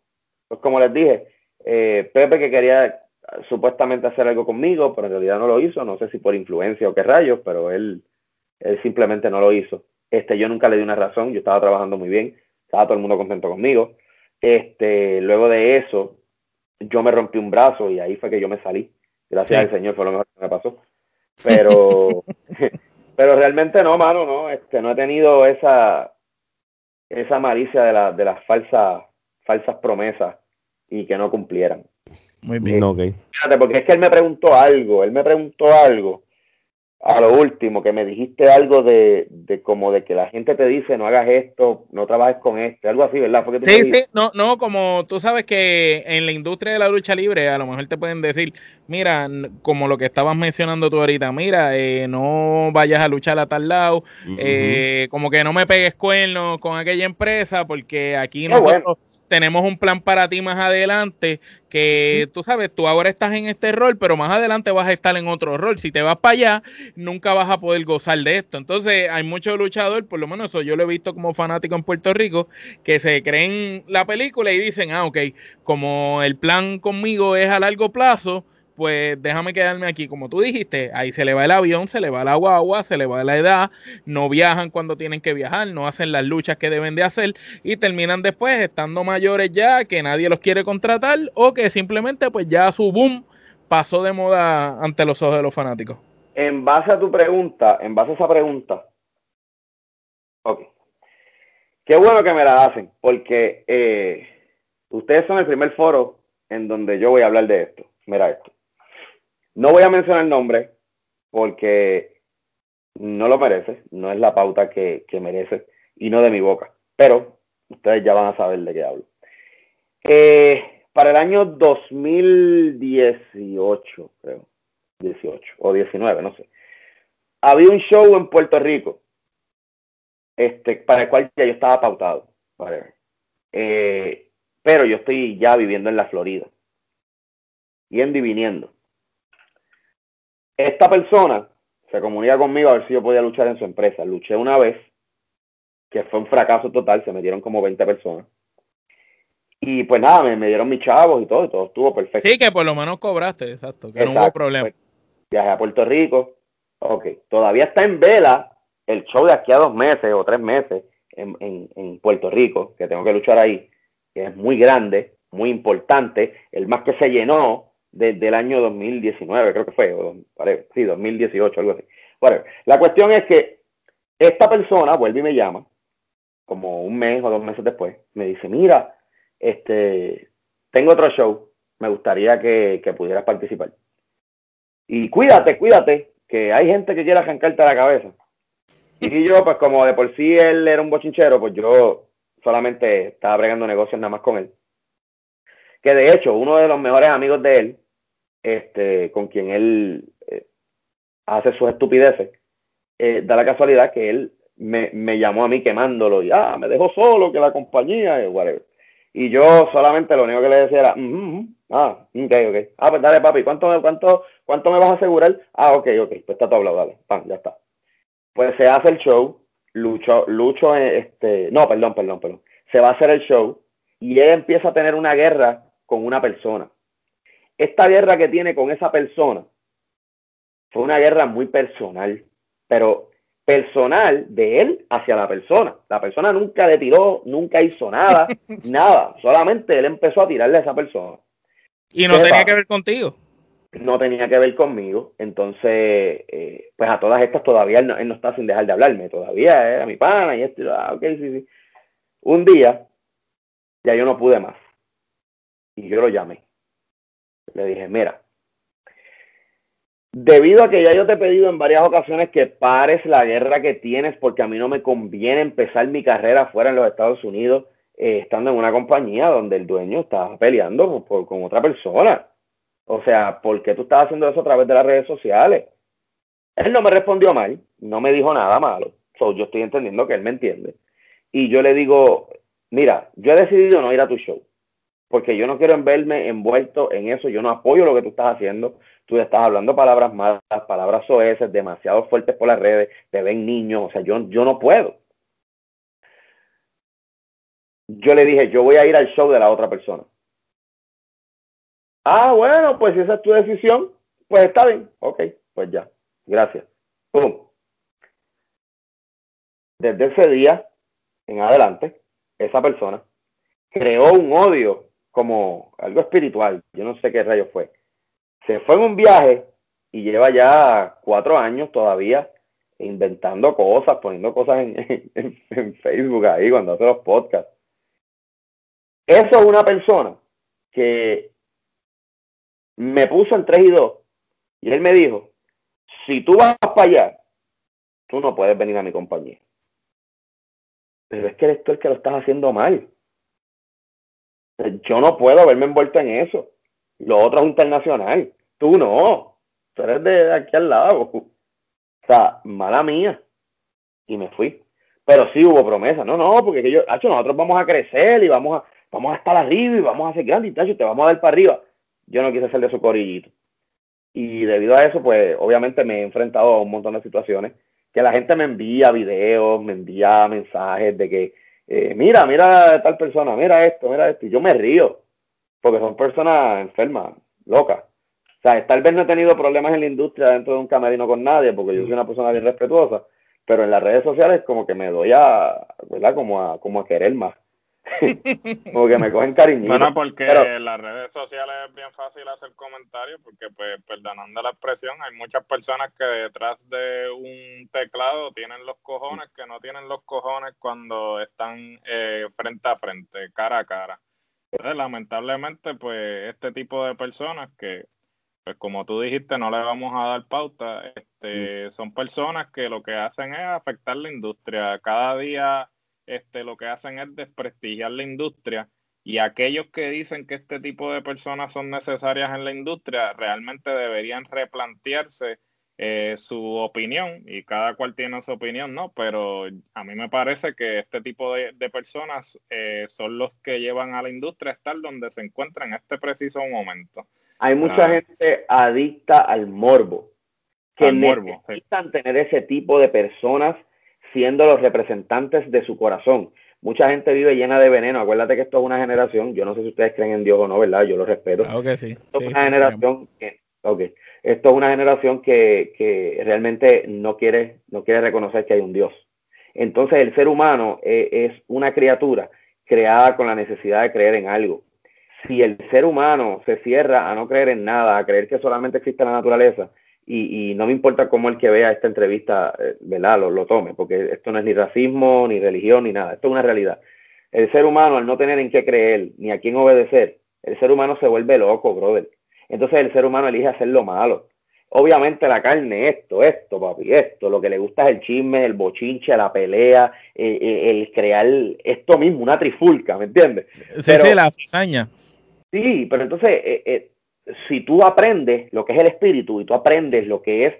pues como les dije, eh, Pepe que quería supuestamente hacer algo conmigo, pero en realidad no lo hizo, no sé si por influencia o qué rayos, pero él, él simplemente no lo hizo. Este, yo nunca le di una razón, yo estaba trabajando muy bien, estaba todo el mundo contento conmigo. Este, luego de eso, yo me rompí un brazo y ahí fue que yo me salí. Gracias al Señor, fue lo mejor que me pasó. Pero, [laughs] pero realmente no, mano, no, este, no he tenido esa, esa malicia de, la, de las falsas, falsas promesas y que no cumplieran. Muy bien. Fíjate, porque es que él me preguntó algo, él me preguntó algo a lo último, que me dijiste algo de, de, como de que la gente te dice no hagas esto, no trabajes con este, algo así, ¿verdad? sí, sí, no, no, como tú sabes que en la industria de la lucha libre a lo mejor te pueden decir, mira, como lo que estabas mencionando tú ahorita, mira, eh, no vayas a luchar a tal lado, eh, como que no me pegues cuernos con aquella empresa, porque aquí nosotros tenemos un plan para ti más adelante que tú sabes, tú ahora estás en este rol, pero más adelante vas a estar en otro rol. Si te vas para allá, nunca vas a poder gozar de esto. Entonces, hay muchos luchadores, por lo menos eso yo lo he visto como fanático en Puerto Rico, que se creen la película y dicen, ah, ok, como el plan conmigo es a largo plazo, pues déjame quedarme aquí, como tú dijiste, ahí se le va el avión, se le va la guagua, se le va la edad, no viajan cuando tienen que viajar, no hacen las luchas que deben de hacer y terminan después estando mayores ya, que nadie los quiere contratar o que simplemente pues ya su boom pasó de moda ante los ojos de los fanáticos. En base a tu pregunta, en base a esa pregunta, ok, qué bueno que me la hacen, porque eh, ustedes son el primer foro en donde yo voy a hablar de esto. Mira esto. No voy a mencionar el nombre porque no lo merece, no es la pauta que, merece y no de mi boca, pero ustedes ya van a saber de qué hablo. Eh, para el año 2018, creo, 18 o 19, no sé, había un show en Puerto Rico este, para el cual ya yo estaba pautado, eh, pero yo estoy ya viviendo en la Florida, yendo y viniendo esta persona se comunica conmigo a ver si yo podía luchar en su empresa. Luché una vez, que fue un fracaso total, se metieron como 20 personas. Y pues nada, me, dieron mis chavos y todo, y todo estuvo perfecto. Sí, que por lo menos cobraste, exacto, que no hubo problema. Pues, viajé a Puerto Rico, ok, todavía está en vela el show de aquí a dos meses o tres meses en, en, en Puerto Rico, que tengo que luchar ahí, que es muy grande, muy importante, el más que se llenó desde el año 2019, creo que fue, o, sí, 2018, algo así. La cuestión es que esta persona vuelve y me llama, como un mes o dos meses después, me dice, mira, este, tengo otro show, me gustaría que, que pudieras participar. Y cuídate, cuídate, que hay gente que quiere arrancarte la cabeza. Y yo, pues como de por sí él era un bochinchero, pues yo solamente estaba bregando negocios nada más con él. Que de hecho, uno de los mejores amigos de él, este, con quien él eh, hace sus estupideces, eh, da la casualidad que él me, me, llamó a mí quemándolo y ah, me dejó solo, que la compañía, y whatever. Y yo solamente lo único que le decía era, ah, ok, ok. Ah, pues dale, papi, ¿cuánto, cuánto, ¿cuánto me vas a asegurar? Ah, ok, ok, pues está todo hablado, dale, pan, ya está. Pues se hace el show, Lucho, Lucho, este, no, perdón, perdón, perdón. Se va a hacer el show y él empieza a tener una guerra con una persona. Esta guerra que tiene con esa persona fue una guerra muy personal, pero personal de él hacia la persona. La persona nunca le tiró, nunca hizo nada, [laughs] nada. Solamente él empezó a tirarle a esa persona. Y no tenía que ver contigo. No tenía que ver conmigo. Entonces, eh, pues a todas estas todavía él no, está sin dejar de hablarme. Todavía era mi pana y esto. Ah, ok, sí, sí. Un día, ya yo no pude más. Y yo lo llamé. Le dije, mira, Debido a que ya yo te he pedido en varias ocasiones que pares la guerra que tienes, porque a mí no me conviene empezar mi carrera fuera en los Estados Unidos, eh, estando en una compañía donde el dueño estaba peleando con otra persona. O sea, ¿por qué tú estás haciendo eso a través de las redes sociales? Él no me respondió mal, no me dijo nada malo. yo estoy entendiendo que él me entiende. Y yo le digo, mira, yo he decidido no ir a tu show, porque yo no quiero verme envuelto en eso, yo no apoyo lo que tú estás haciendo tú estás hablando palabras malas, palabras soeces, demasiado fuertes por las redes, te ven niños, o sea, yo, yo no puedo. Yo le dije, yo voy a ir al show de la otra persona. Ah, bueno, pues si esa es tu decisión, pues está bien. Ok, pues ya. Gracias. Desde ese día en adelante, esa persona creó un odio como algo espiritual. Yo no sé qué rayo fue se fue en un viaje y lleva ya cuatro años todavía inventando cosas, poniendo cosas en, [laughs] Facebook ahí cuando hace los podcasts. Eso es una persona que me puso en 3 y 2 y él me dijo, si tú vas para allá, tú no puedes venir a mi compañía. Pero es que eres tú el que lo estás haciendo mal. Yo no puedo haberme envuelto en eso. Lo otro es internacional. Tú no. Tú eres de aquí al lado. [laughs] O sea, mala mía. Y me fui. Pero sí hubo promesa. No, no, porque yo, hecho, nosotros vamos a crecer y vamos a, vamos a estar arriba y vamos a ser grandes y tacho, te vamos a dar para arriba. Yo no quise de su corillito. Y debido a eso, pues obviamente me he enfrentado a un montón de situaciones que la gente me envía videos, me envía mensajes de que, eh, mira, mira tal persona, mira esto, mira esto. Y yo me río, porque son personas enfermas, locas. O sea, tal vez no he tenido problemas en la industria dentro de un camerino con nadie, porque yo soy una persona bien respetuosa, pero en las redes sociales como que me doy a, ¿verdad? Como a, como a querer más. [laughs] como que me cogen cariño. Bueno, porque en las redes sociales es bien fácil hacer comentarios, porque pues, perdonando la expresión, hay muchas personas que detrás de un teclado tienen los cojones que no tienen los cojones cuando están eh, frente a frente, cara a cara. Entonces, lamentablemente, pues este tipo de personas que, pues como tú dijiste, no le vamos a dar pauta, este, mm. son personas que lo que hacen es afectar la industria. Cada día este, lo que hacen es desprestigiar la industria y aquellos que dicen que este tipo de personas son necesarias en la industria realmente deberían replantearse eh, su opinión y cada cual tiene su opinión, ¿no? Pero a mí me parece que este tipo de, personas eh, son los que llevan a la industria a estar donde se encuentra en este preciso momento. Hay mucha gente adicta al morbo, que necesitan tener ese tipo de personas siendo los representantes de su corazón. Mucha gente vive llena de veneno. Acuérdate que esto es una generación, yo no sé si ustedes creen en Dios o no, ¿verdad? Yo lo respeto. sí. Esto es una generación que, Esto es una generación que, realmente no quiere, no quiere reconocer que hay un Dios. Entonces el ser humano eh, es una criatura creada con la necesidad de creer en algo. si el ser humano se cierra a no creer en nada, a creer que solamente existe la naturaleza, y, no me importa cómo el que vea esta entrevista, eh, ¿verdad? Lo, lo, tome, porque esto no es ni racismo, ni religión, ni nada, esto es una realidad. El ser humano, al no tener en qué creer, ni a quién obedecer, el ser humano se vuelve loco, brother. Entonces el ser humano elige hacer lo malo. Obviamente la carne, esto, esto, papi, esto, lo que le gusta es el chisme, el bochinche, la pelea, eh, eh, el crear esto mismo, una trifulca, ¿me entiendes? Sí, sí, la cizaña. Sí, pero entonces, eh, si tú aprendes lo que es el espíritu y tú aprendes lo que es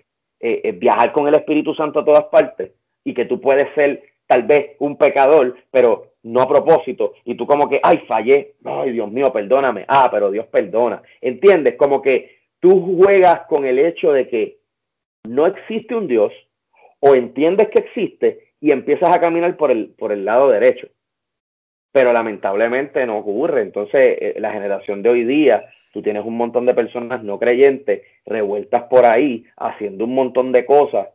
viajar con el Espíritu Santo a todas partes y que tú puedes ser tal vez un pecador, pero no a propósito, y tú como que, ay, fallé, ay, Dios mío, perdóname, ah, pero Dios perdona, ¿entiendes? Como que tú juegas con el hecho de que no existe un Dios o entiendes que existe y empiezas a caminar por el, por el lado derecho. Pero lamentablemente no ocurre. Entonces, eh, la generación de hoy día, tú tienes un montón de personas no creyentes revueltas por ahí, haciendo un montón de cosas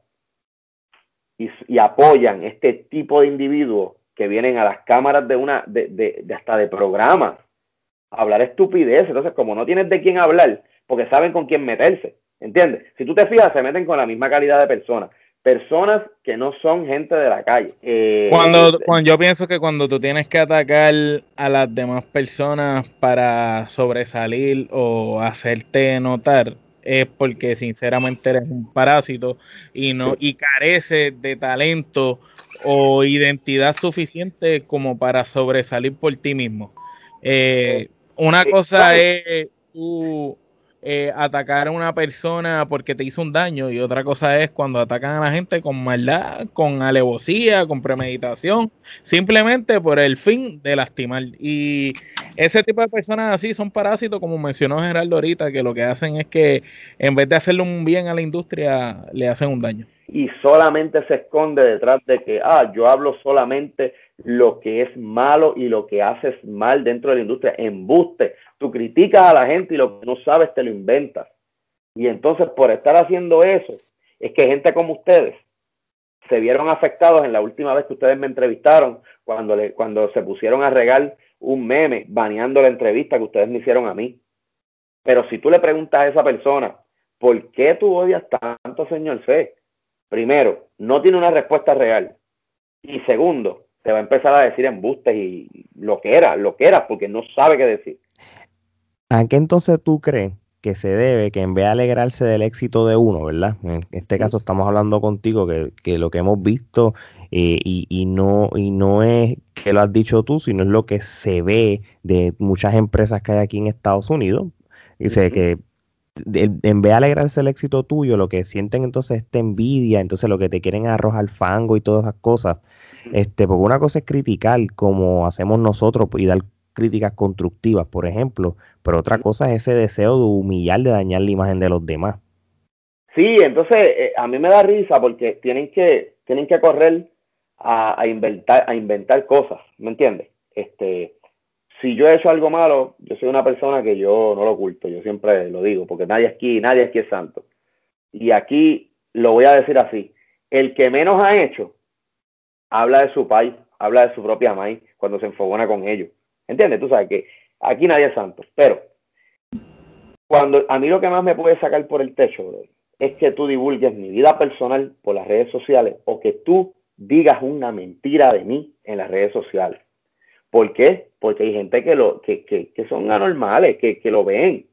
y, apoyan este tipo de individuos que vienen a las cámaras de una, de, de, de hasta de programas, a hablar estupidez. Entonces, como no tienes de quién hablar, porque saben con quién meterse. ¿Entiendes? Si tú te fijas, se meten con la misma calidad de personas. Personas que no son gente de la calle. Eh, cuando, eh, cuando yo pienso que cuando tú tienes que atacar a las demás personas para sobresalir o hacerte notar, es porque sinceramente eres un parásito y no y carece de talento o identidad suficiente como para sobresalir por ti mismo. Eh, una cosa es tú eh, atacar a una persona porque te hizo un daño y otra cosa es cuando atacan a la gente con maldad, con alevosía, con premeditación, simplemente por el fin de lastimar. Y ese tipo de personas así son parásitos, como mencionó Geraldo ahorita, que lo que hacen es que en vez de hacerle un bien a la industria, le hacen un daño. Y solamente se esconde detrás de que, ah, yo hablo solamente lo que es malo y lo que haces mal dentro de la industria. Embuste. Tú criticas a la gente y lo que no sabes te lo inventas. Y entonces por estar haciendo eso, es que gente como ustedes se vieron afectados en la última vez que ustedes me entrevistaron, cuando, le, cuando se pusieron a regar un meme baneando la entrevista que ustedes me hicieron a mí. Pero si tú le preguntas a esa persona, ¿por qué tú odias tanto, señor C? Primero, no tiene una respuesta real. Y segundo, te va a empezar a decir embustes y lo que era, lo que era, porque no sabe qué decir. ¿A qué entonces tú crees que se debe que en vez de alegrarse del éxito de uno, ¿verdad? En este caso estamos hablando contigo que, lo que hemos visto eh, y, no, y no es que lo has dicho tú, sino es lo que se ve de muchas empresas que hay aquí en Estados Unidos. Dice que en vez de alegrarse el éxito tuyo, lo que sienten entonces es esta envidia, entonces lo que te quieren arrojar fango y todas esas cosas. Este, porque una cosa es criticar como hacemos nosotros y dar críticas constructivas, por ejemplo, pero otra cosa es ese deseo de humillar, de dañar la imagen de los demás. Sí, entonces eh, a mí me da risa porque tienen que, tienen que correr a, inventar, a inventar cosas, ¿me entiendes? Este, si yo he hecho algo malo, yo soy una persona que yo no lo oculto, yo siempre lo digo, porque nadie aquí, nadie aquí es santo. Y aquí lo voy a decir así, el que menos ha hecho, habla de su país, habla de su propia maíz cuando se enfogona con ellos. ¿Entiendes? Tú sabes que aquí nadie es santo. Pero cuando a mí lo que más me puede sacar por el techo, es que tú divulgues mi vida personal por las redes sociales o que tú digas una mentira de mí en las redes sociales. ¿Por qué? Porque hay gente que, lo, que, que, que son anormales, que, que lo ven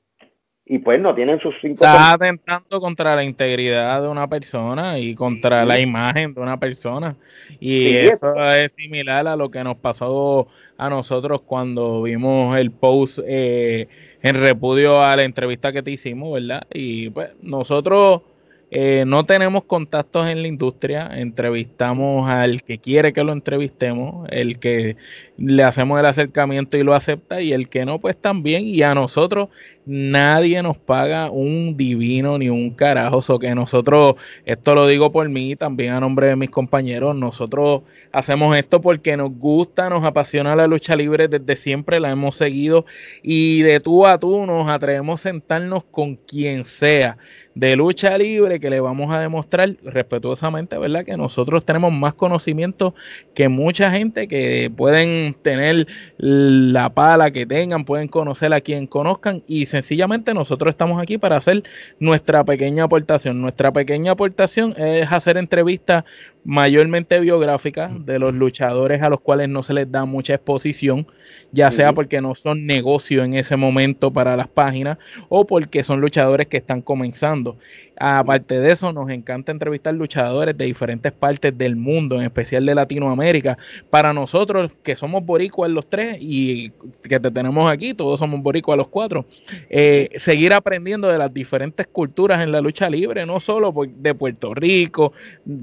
y pues no tienen sus cinco. Está atentando contra la integridad de una persona y contra la imagen de una persona. Y eso es similar a lo que nos pasó a nosotros cuando vimos el post eh, en repudio a la entrevista que te hicimos, ¿verdad? Y pues nosotros eh, no tenemos contactos en la industria, entrevistamos al que quiere que lo entrevistemos, el que le hacemos el acercamiento y lo acepta y el que no, pues también. Y a nosotros nadie nos paga un divino ni un carajo. O que nosotros, esto lo digo por mí, también a nombre de mis compañeros, nosotros hacemos esto porque nos gusta, nos apasiona la lucha libre desde siempre, la hemos seguido y de tú a tú nos atrevemos a sentarnos con quien sea de lucha libre que le vamos a demostrar respetuosamente, ¿verdad? Que nosotros tenemos más conocimiento que mucha gente que pueden tener la pala que tengan, pueden conocer a quien conozcan y sencillamente nosotros estamos aquí para hacer nuestra pequeña aportación. Nuestra pequeña aportación es hacer entrevistas mayormente biográficas de los luchadores a los cuales no se les da mucha exposición, ya sea porque no son negocio en ese momento para las páginas o porque son luchadores que están comenzando. Aparte de eso, nos encanta entrevistar luchadores de diferentes partes del mundo, en especial de Latinoamérica. Para nosotros, que somos boricuas los tres y que te tenemos aquí, todos somos boricuas los cuatro, eh, seguir aprendiendo de las diferentes culturas en la lucha libre, no solo de Puerto Rico,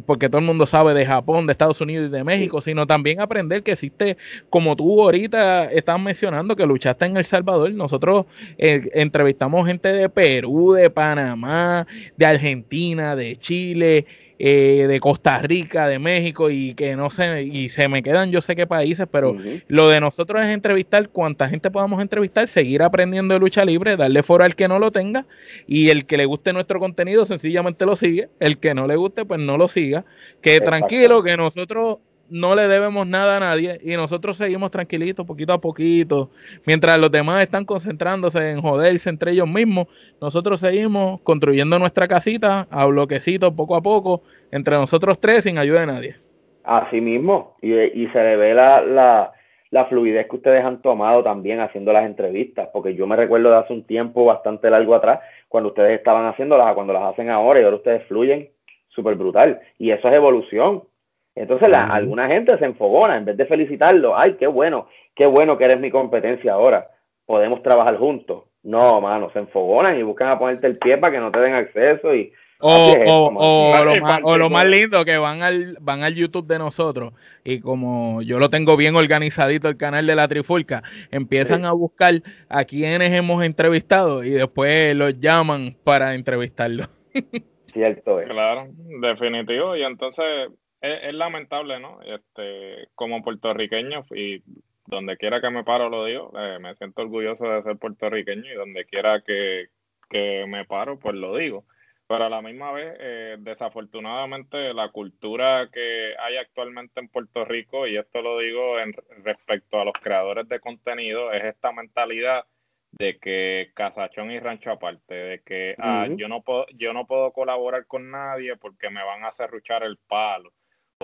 porque todo el mundo sabe de Japón, de Estados Unidos y de México, sino también aprender que existe, como tú ahorita estás mencionando, que luchaste en El Salvador. Nosotros eh, entrevistamos gente de Perú, de Panamá, de Argentina, de Chile, eh, de Costa Rica, de México y que no sé, y se me quedan yo sé qué países, pero lo de nosotros es entrevistar cuánta gente podamos entrevistar, seguir aprendiendo de lucha libre, darle foro al que no lo tenga y el que le guste nuestro contenido sencillamente lo sigue, el que no le guste pues no lo siga, que tranquilo que nosotros no le debemos nada a nadie y nosotros seguimos tranquilitos, poquito a poquito. Mientras los demás están concentrándose en joderse entre ellos mismos, nosotros seguimos construyendo nuestra casita a bloquecitos poco a poco, entre nosotros tres, sin ayuda de nadie. Así mismo, y, se le ve la, la, fluidez que ustedes han tomado también haciendo las entrevistas, porque yo me recuerdo de hace un tiempo bastante largo atrás, cuando ustedes estaban haciéndolas, cuando las hacen ahora y ahora ustedes fluyen súper brutal. Y eso es evolución entonces la, alguna gente se enfogona en vez de felicitarlo. Ay, qué bueno, qué bueno que eres mi competencia ahora. Podemos trabajar juntos. No, mano, se enfogonan y buscan a ponerte el pie para que no te den acceso y o, o, lo más, o, lo más, lindo que van al van al YouTube de nosotros y como yo lo tengo bien organizadito el canal de la Trifulca, empiezan a buscar a quienes hemos entrevistado y después los llaman para entrevistarlos. [laughs] Cierto Claro, definitivo. Y entonces es, lamentable, ¿no? Este, como puertorriqueño y donde quiera que me paro lo digo, eh, me siento orgulloso de ser puertorriqueño y donde quiera que, me paro, pues lo digo. Pero a la misma vez, eh, desafortunadamente, la cultura que hay actualmente en Puerto Rico, y esto lo digo en respecto a los creadores de contenido, es esta mentalidad de que casachón y rancho aparte, de que ah, yo no puedo, yo no puedo colaborar con nadie porque me van a cerruchar el palo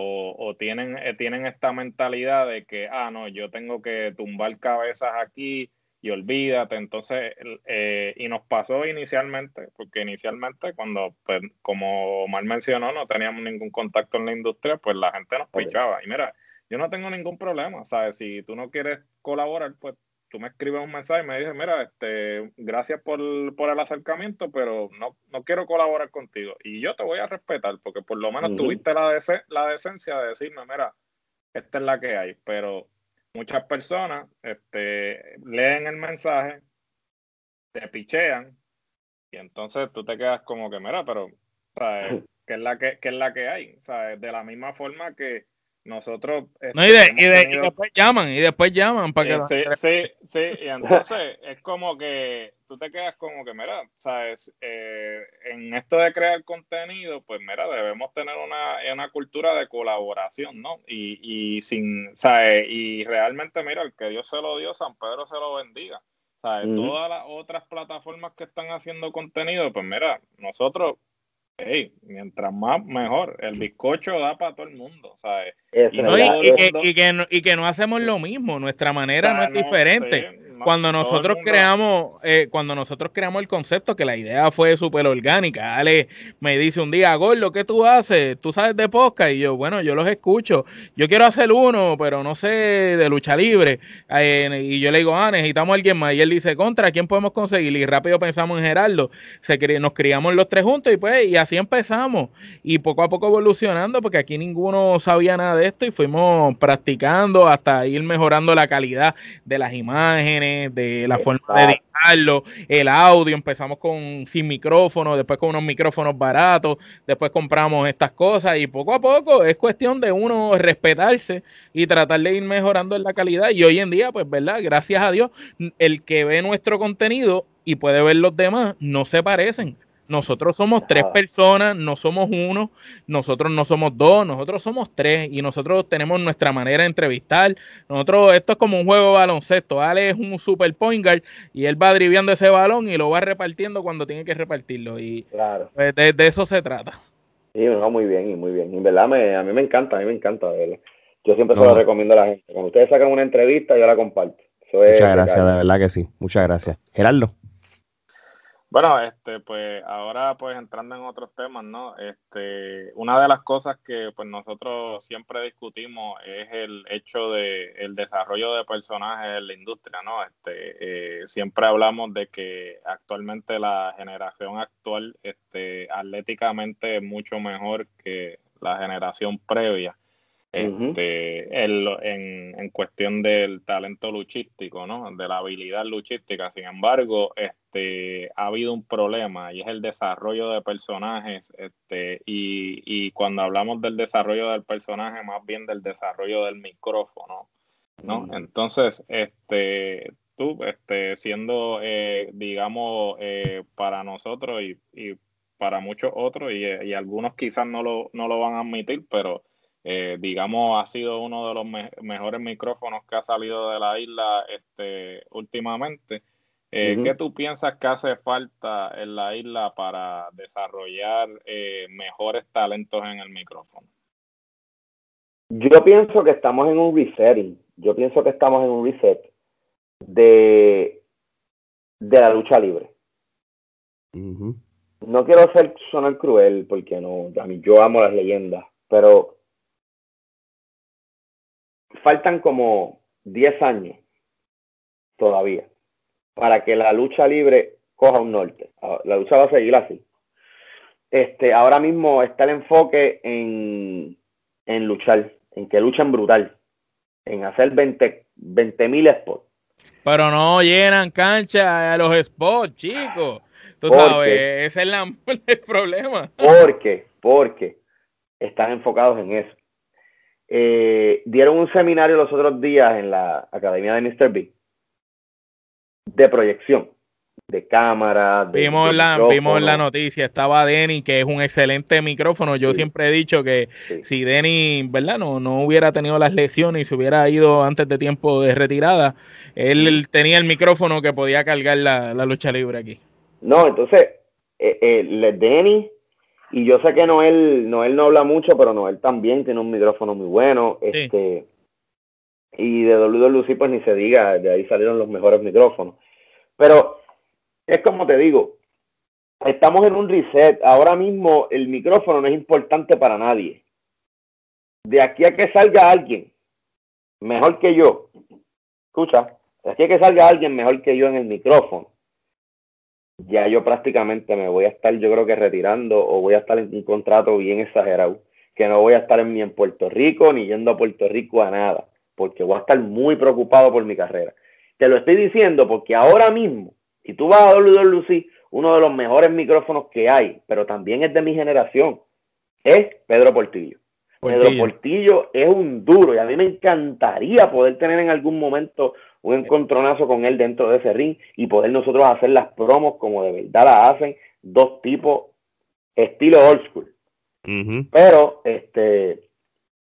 o, tienen, eh, tienen esta mentalidad de que, ah, no, yo tengo que tumbar cabezas aquí y olvídate. Entonces, eh, y nos pasó inicialmente, porque inicialmente cuando, pues, como mal mencionó, no teníamos ningún contacto en la industria, pues la gente nos pichaba. Y mira, yo no tengo ningún problema, ¿sabes? Si tú no quieres colaborar, pues tú me escribes un mensaje y me dices, mira, este, gracias por, el acercamiento, pero no, no quiero colaborar contigo. Y yo te voy a respetar, porque por lo menos tuviste la, la decencia de decirme, mira, esta es la que hay. Pero muchas personas este, leen el mensaje, te pichean, y entonces tú te quedas como que, mira, pero, ¿sabes? ¿Qué es la que, qué es la que hay? ¿Sabes? De la misma forma que nosotros. No, y, este, después llaman, y después llaman para que. Sí, sí, sí, y entonces es como que tú te quedas como que, mira, sabes, eh, en esto de crear contenido, pues mira, debemos tener una, una cultura de colaboración, ¿no? Y, y sin, ¿sabes? Y realmente, mira, el que Dios se lo dio, San Pedro se lo bendiga. ¿Sabes? Todas las otras plataformas que están haciendo contenido, pues mira, nosotros hey, mientras más mejor. El bizcocho da para todo el mundo, ¿sabes? Y, y, que, no, y, que, no, hacemos lo mismo, nuestra manera no es diferente cuando nosotros creamos, eh, cuando nosotros creamos el concepto, que la idea fue súper orgánica, Ale me dice un día, Gordo, ¿qué tú haces? ¿Tú sabes de podcast? Y yo, bueno, yo los escucho. Yo quiero hacer uno, pero no sé de lucha libre. Eh, y yo le digo, ah, necesitamos a alguien más. Y él dice, contra, ¿quién podemos conseguir? Y rápido pensamos en Gerardo. Se, nos criamos los tres juntos y pues, y así empezamos. Y poco a poco evolucionando, porque aquí ninguno sabía nada de esto y fuimos practicando hasta ir mejorando la calidad de las imágenes de la forma de editarlo, el audio, empezamos con sin micrófono, después con unos micrófonos baratos, después compramos estas cosas y poco a poco es cuestión de uno respetarse y tratar de ir mejorando en la calidad. Y hoy en día, pues, ¿verdad? Gracias a Dios, el que ve nuestro contenido y puede ver los demás, no se parecen. Nosotros somos tres personas, no somos uno, nosotros no somos dos, nosotros somos tres y nosotros tenemos nuestra manera de entrevistar. Nosotros, esto es como un juego de baloncesto. Ale es un super point guard y él va driviando ese balón y lo va repartiendo cuando tiene que repartirlo. Y claro. Pues, de, eso se trata. Sí, no, muy bien, muy bien. En verdad, me, a mí me encanta, a mí me encanta verlo. Yo siempre se lo recomiendo a la gente. Cuando ustedes sacan una entrevista, yo la comparto. Muchas gracias, de verdad que sí. Muchas gracias. Gerardo. Bueno, este, pues ahora pues entrando en otros temas, ¿no? Este, una de las cosas que pues nosotros siempre discutimos es el hecho de el desarrollo de personajes en la industria, ¿no? Este, eh, siempre hablamos de que actualmente la generación actual, este, atléticamente es mucho mejor que la generación previa este, en, en, cuestión del talento luchístico, ¿no? De la habilidad luchística. Sin embargo, este, ha habido un problema y es el desarrollo de personajes. Este, y, y cuando hablamos del desarrollo del personaje, más bien del desarrollo del micrófono, ¿no? Entonces, este, tú, este, siendo, eh, digamos, eh, para nosotros y, y, para muchos otros, y, y algunos quizás no lo, no lo van a admitir, pero eh, digamos, ha sido uno de los mejores micrófonos que ha salido de la isla este, últimamente. Eh, ¿Qué tú piensas que hace falta en la isla para desarrollar eh, mejores talentos en el micrófono? Yo pienso que estamos en un resetting. Yo pienso que estamos en un reset de, de la lucha libre. No quiero ser sonar cruel porque no, a mí yo amo las leyendas, pero faltan como 10 años todavía para que la lucha libre coja un norte. Ah, la lucha va a seguir así. Este, ahora mismo está el enfoque en, en luchar, en que luchen brutal, en hacer 20 mil spots. Pero no llenan cancha a los spots, chicos. Tú sabes, ese es [laughs] el problema. Porque, porque están enfocados en eso. Eh, dieron un seminario los otros días en la Academia de Mr. B de proyección, de cámara. vimos, la, vimos la noticia, estaba Denny, que es un excelente micrófono. Yo siempre he dicho que si Denny, ¿verdad? No, no hubiera tenido las lesiones y se hubiera ido antes de tiempo de retirada, él tenía el micrófono que podía cargar la, lucha libre aquí. No, entonces, eh, eh, Denny y yo sé que Noel, Noel no habla mucho, pero Noel también tiene un micrófono muy bueno. Este, y de WWE pues ni se diga, de ahí salieron los mejores micrófonos. Pero es como te digo, estamos en un reset. Ahora mismo el micrófono no es importante para nadie. De aquí a que salga alguien mejor que yo, escucha, de aquí a que salga alguien mejor que yo en el micrófono, ya yo prácticamente me voy a estar, yo creo que retirando o voy a estar en un contrato bien exagerado, que no voy a estar ni en Puerto Rico ni yendo a Puerto Rico a nada, porque voy a estar muy preocupado por mi carrera. Te lo estoy diciendo porque ahora mismo, si tú vas a WWC, uno de los mejores micrófonos que hay, pero también es de mi generación, es Pedro Portillo. Pedro Portillo es un duro y a mí me encantaría poder tener en algún momento un encontronazo con él dentro de ese ring y poder nosotros hacer las promos como de verdad las hacen dos tipos estilo old school. Pero, este,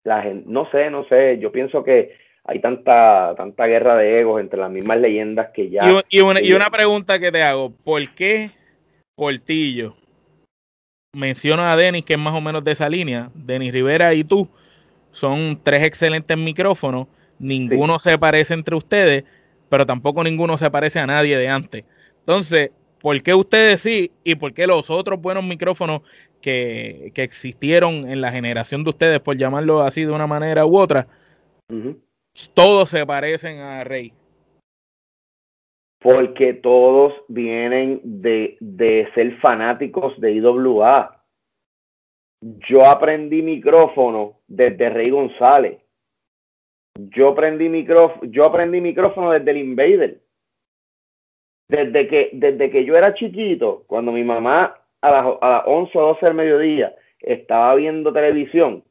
la gente, no sé, no sé, yo pienso que hay tanta, tanta guerra de egos entre las mismas leyendas que ya... Y, una, y una pregunta que te hago, ¿por qué Portillo menciona a Denis, que es más o menos de esa línea, Denis Rivera y tú, son tres excelentes micrófonos, ninguno se parece entre ustedes, pero tampoco ninguno se parece a nadie de antes. Entonces, ¿por qué ustedes sí y por qué los otros buenos micrófonos que, existieron en la generación de ustedes, por llamarlo así de una manera u otra, todos se parecen a Rey? Porque todos vienen de, de ser fanáticos de IWA. Yo aprendí micrófono desde Rey González yo aprendí micrófono, yo aprendí micrófono desde el Invader. desde que, desde que yo era chiquito, cuando mi mamá a las, a las 11 o 12 del mediodía estaba viendo televisión,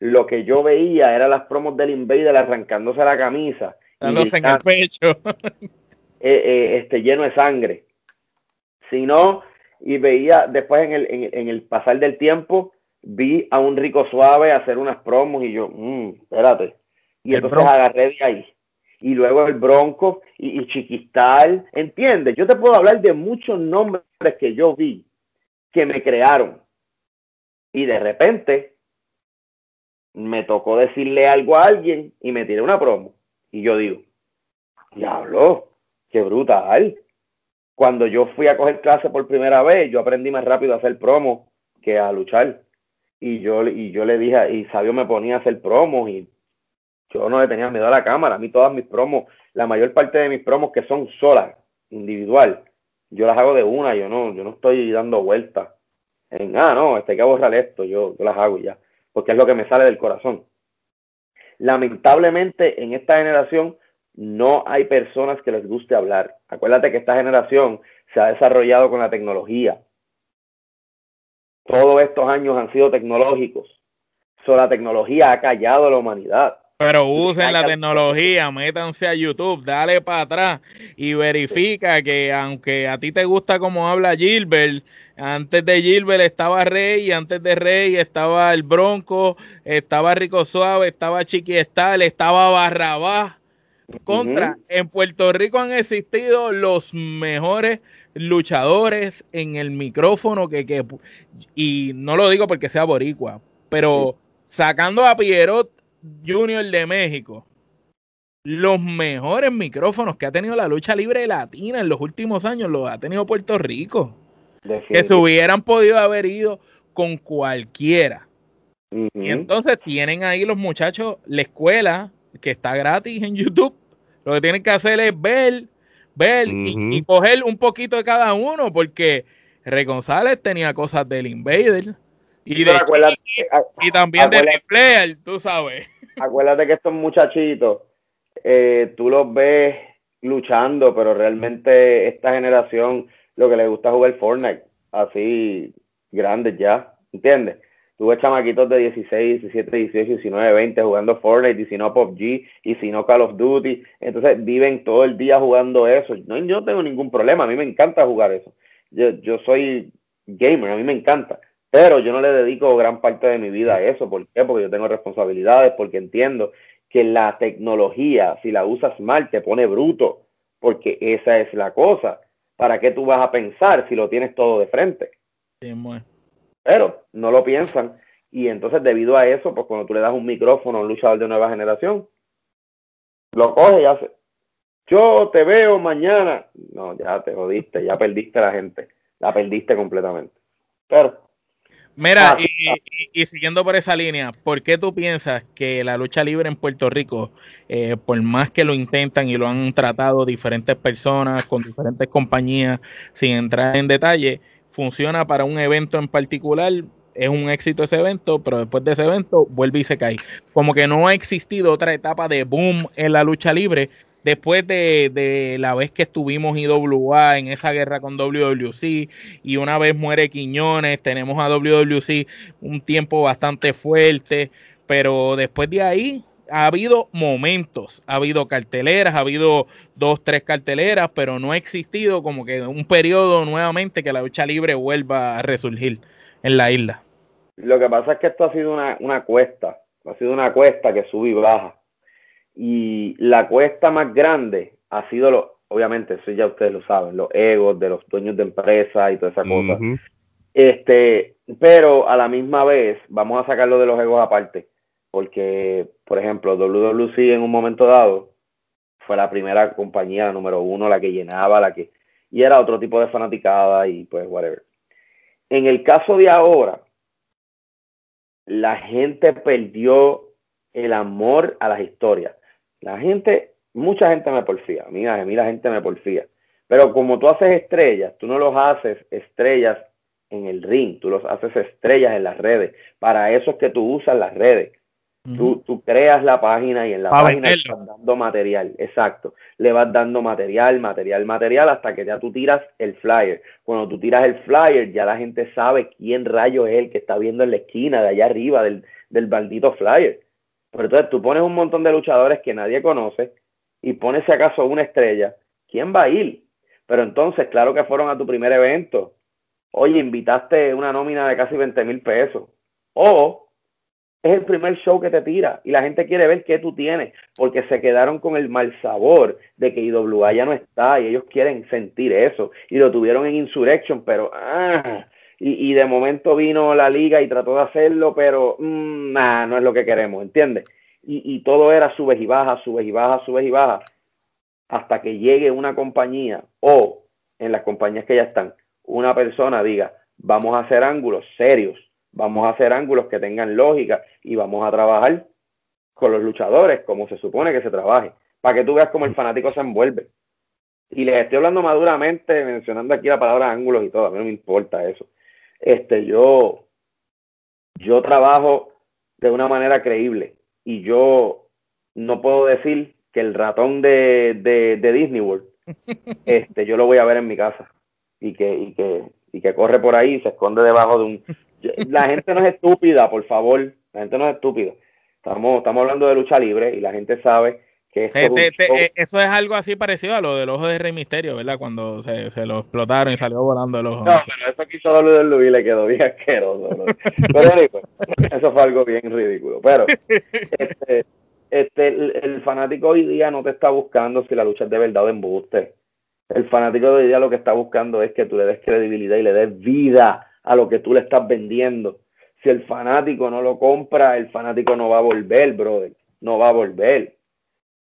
lo que yo veía era las promos del Invader arrancándose la camisa. Dándose en el pecho. [laughs] Eh, eh, este, lleno de sangre. Si no, y veía después en el, en, el pasar del tiempo, vi a un rico suave hacer unas promos y yo, mmm, espérate. Y entonces agarré de ahí. Y luego el Bronco y, y Chiquistal, ¿entiendes? Yo te puedo hablar de muchos nombres que yo vi que me crearon. Y de repente me tocó decirle algo a alguien y me tiré una promo. Y yo digo, diablo, qué brutal. Cuando yo fui a coger clase por primera vez, yo aprendí más rápido a hacer promo que a luchar. Y yo, y yo le dije, y Sabio me ponía a hacer promos y yo no le tenía miedo a la cámara. A mí todas mis promos, la mayor parte de mis promos que son solas, individual, yo las hago de una, yo no, yo no estoy dando vueltas en, ah, no, este hay que borrar esto, yo, yo las hago ya, porque es lo que me sale del corazón. Lamentablemente en esta generación no hay personas que les guste hablar. Acuérdate que esta generación se ha desarrollado con la tecnología. Todos estos años han sido tecnológicos. So, la tecnología ha callado a la humanidad. Pero usen la tecnología, métanse a YouTube, dale para atrás y verifica que aunque a ti te gusta como habla Gilbert, antes de Gilbert estaba Rey, antes de Rey estaba el Bronco, estaba Rico Suave, estaba Chiqui estaba Barrabás. Contra, en Puerto Rico han existido los mejores luchadores en el micrófono que, que y no lo digo porque sea boricua, pero sacando a Pierrot Junior de México, los mejores micrófonos que ha tenido la lucha libre latina en los últimos años los ha tenido Puerto Rico. Que se hubieran podido haber ido con cualquiera. Y entonces tienen ahí los muchachos la escuela que está gratis en YouTube. Lo que tienen que hacer es ver, ver y, coger un poquito de cada uno, porque Regonzález tenía cosas del Invader y, y también del player, tú sabes. [laughs] Acuérdate que estos muchachitos, eh, tú los ves luchando, pero realmente esta generación lo que les gusta jugar Fortnite, así grandes ya, ¿entiendes? Tú ves chamaquitos de 16, 17, 18, 19, 20 jugando Fortnite y si no PUBG y si no Call of Duty, entonces viven todo el día jugando eso. No, yo no tengo ningún problema, a mí me encanta jugar eso. Yo, yo soy gamer, a mí me encanta. Pero yo no le dedico gran parte de mi vida a eso. ¿Por qué? Porque yo tengo responsabilidades, porque entiendo que la tecnología, si la usas mal, te pone bruto, porque esa es la cosa. ¿Para qué tú vas a pensar si lo tienes todo de frente? Pero no lo piensan. Y entonces, debido a eso, pues cuando tú le das un micrófono a un luchador de nueva generación, lo coge y hace. Yo te veo mañana. No, ya te jodiste, ya perdiste a la gente. La perdiste completamente. Pero Mira, ah, y, siguiendo por esa línea, ¿por qué tú piensas que la lucha libre en Puerto Rico, eh, por más que lo intentan y lo han tratado diferentes personas con diferentes compañías, sin entrar en detalle, funciona para un evento en particular? Es un éxito ese evento, pero después de ese evento vuelve y se cae. Como que no ha existido otra etapa de boom en la lucha libre después de, la vez que estuvimos IWA en esa guerra con WWC y una vez muere Quiñones, tenemos a WWC un tiempo bastante fuerte, pero después de ahí ha habido momentos, ha habido carteleras, ha habido dos, tres carteleras, pero no ha existido como que un periodo nuevamente que la lucha libre vuelva a resurgir en la isla. Lo que pasa es que esto ha sido una, una cuesta, ha sido una cuesta que sube y baja. Y la cuesta más grande ha sido, lo, obviamente, eso ya ustedes lo saben, los egos de los dueños de empresas y toda esa cosa. Este, pero a la misma vez, vamos a sacarlo de los egos aparte, porque, por ejemplo, WWC en un momento dado fue la primera compañía, número uno, la que llenaba, la que, y era otro tipo de fanaticada y pues, whatever. En el caso de ahora, la gente perdió el amor a las historias. La gente, mucha gente me porfía, mira, a mí la gente me porfía. Pero como tú haces estrellas, tú no los haces estrellas en el ring, tú los haces estrellas en las redes. Para eso es que tú usas las redes. tú, tú, creas la página y en la página estás dando material. Exacto. le vas dando material, material, material, hasta que ya tú tiras el flyer. Cuando tú tiras el flyer, ya la gente sabe quién rayo es el que está viendo en la esquina de allá arriba del, del maldito flyer. Pero entonces tú pones un montón de luchadores que nadie conoce y pones si acaso una estrella, ¿quién va a ir? Pero entonces, claro que fueron a tu primer evento. Oye, invitaste una nómina de casi 20 mil pesos. O es el primer show que te tira y la gente quiere ver qué tú tienes, porque se quedaron con el mal sabor de que IWA ya no está y ellos quieren sentir eso y lo tuvieron en Insurrection, pero ah, y, de momento vino la liga y trató de hacerlo, pero mm, no es lo que queremos, ¿entiendes? Y, y todo era subes y bajas, subes y bajas, subes y bajas, hasta que llegue una compañía o en las compañías que ya están, una persona diga, vamos a hacer ángulos serios vamos a hacer ángulos que tengan lógica y vamos a trabajar con los luchadores como se supone que se trabaje, para que tú veas cómo el fanático se envuelve. Y les estoy hablando maduramente, mencionando aquí la palabra ángulos y todo, a mí no me importa eso. Este, yo, yo trabajo de una manera creíble y yo no puedo decir que el ratón de, de, Disney World, [laughs] este, yo lo voy a ver en mi casa y que, y que, y que corre por ahí y se esconde debajo de un, la gente no es estúpida, por favor. La gente no es estúpida. Estamos, estamos hablando de lucha libre y la gente sabe que esto eh, eso es algo así parecido a lo del ojo de Rey Misterio, ¿verdad? Cuando se, se lo explotaron y salió volando el ojo. No, pero eso quiso darle del Luis y le quedó bien asqueroso. Pero eso fue algo bien ridículo. Pero este, este, el, el, fanático hoy día no te está buscando si la lucha es de verdad o de embuste. El fanático de hoy día lo que está buscando es que tú le des credibilidad y le des vida a lo que tú le estás vendiendo. Si el fanático no lo compra, el fanático no va a volver, brother. No va a volver.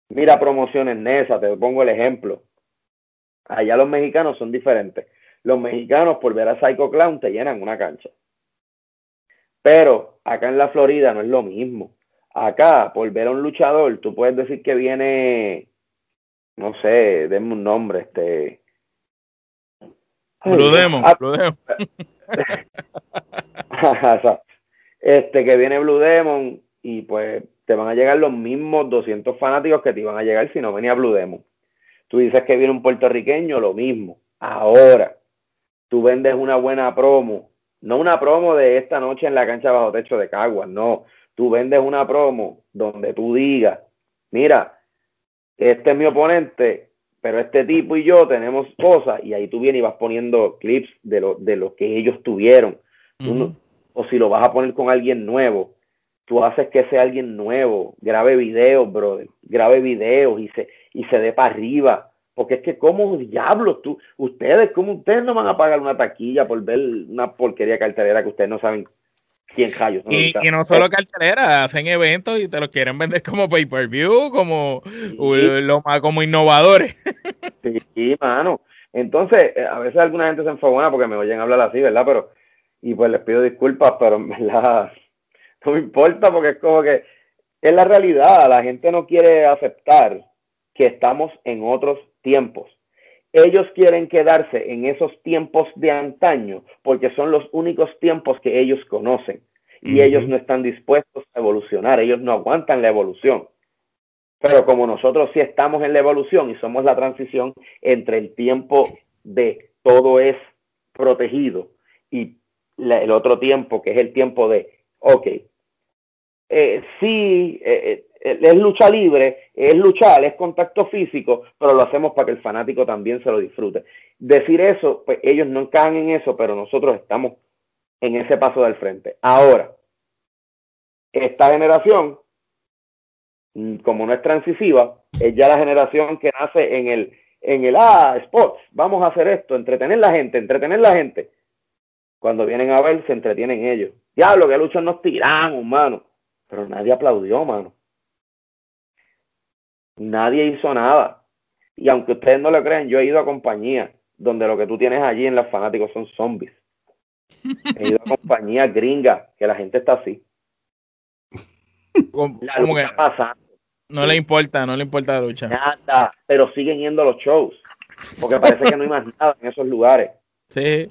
Mira promociones Nesa, te pongo el ejemplo. Allá los mexicanos son diferentes. Los mexicanos por ver a Psycho Clown te llenan una cancha. Pero acá en la Florida no es lo mismo. Acá, por ver a un luchador, tú puedes decir que viene, no sé, denme un nombre, este. Blue Demon, ah, Blue Demon. [laughs] este que viene Blue Demon y pues te van a llegar los mismos 200 fanáticos que te iban a llegar si no venía Blue Demon. Tú dices que viene un puertorriqueño, lo mismo. Ahora, tú vendes una buena promo, no una promo de esta noche en la cancha bajo techo de Caguas, no. Tú vendes una promo donde tú digas, mira, este es mi oponente, pero este tipo y yo tenemos cosas y ahí tú vienes y vas poniendo clips de lo, de lo que ellos tuvieron. o si lo vas a poner con alguien nuevo, tú haces que sea alguien nuevo, grabe videos, brother, grabe videos y se, y se dé para arriba. Porque es que, ¿cómo diablos tú, ustedes, cómo ustedes no van a pagar una taquilla por ver una porquería cartelera que ustedes no saben y, no solo cartelera, hacen eventos y te los quieren vender como pay-per-view, como, lo, como innovadores. [laughs] Sí, mano. Entonces, eh, a veces alguna gente se enfogona porque me oyen hablar así, ¿verdad? Pero, y pues les pido disculpas, pero en verdad no me importa porque es como que es la realidad. La gente no quiere aceptar que estamos en otros tiempos ellos quieren quedarse en esos tiempos de antaño porque son los únicos tiempos que ellos conocen y ellos no están dispuestos a evolucionar, ellos no aguantan la evolución. Pero como nosotros sí estamos en la evolución y somos la transición entre el tiempo de todo es protegido y el otro tiempo que es el tiempo de, ok, eh, sí, eh, eh, es lucha libre, es luchar, es contacto físico, pero lo hacemos para que el fanático también se lo disfrute. Decir eso, pues ellos no encajan en eso, pero nosotros estamos en ese paso del frente. Ahora, esta generación, mm, como no es transisiva, es ya la generación que nace en el, en el, ah, spots, vamos a hacer esto, entretener la gente, entretener la gente. Cuando vienen a ver, se entretienen ellos. Diablo, que luchan nos tiramos, mano pero nadie aplaudió, mano. Nadie hizo nada. Y aunque ustedes no lo crean, yo he ido a compañías donde lo que tú tienes allí en los fanáticos son zombies. He ido a compañías gringas que la gente está así. ¿Cómo, que No le importa, no le importa la lucha. Nada, pero siguen yendo a los shows. Porque parece que no hay más nada en esos lugares. Sí.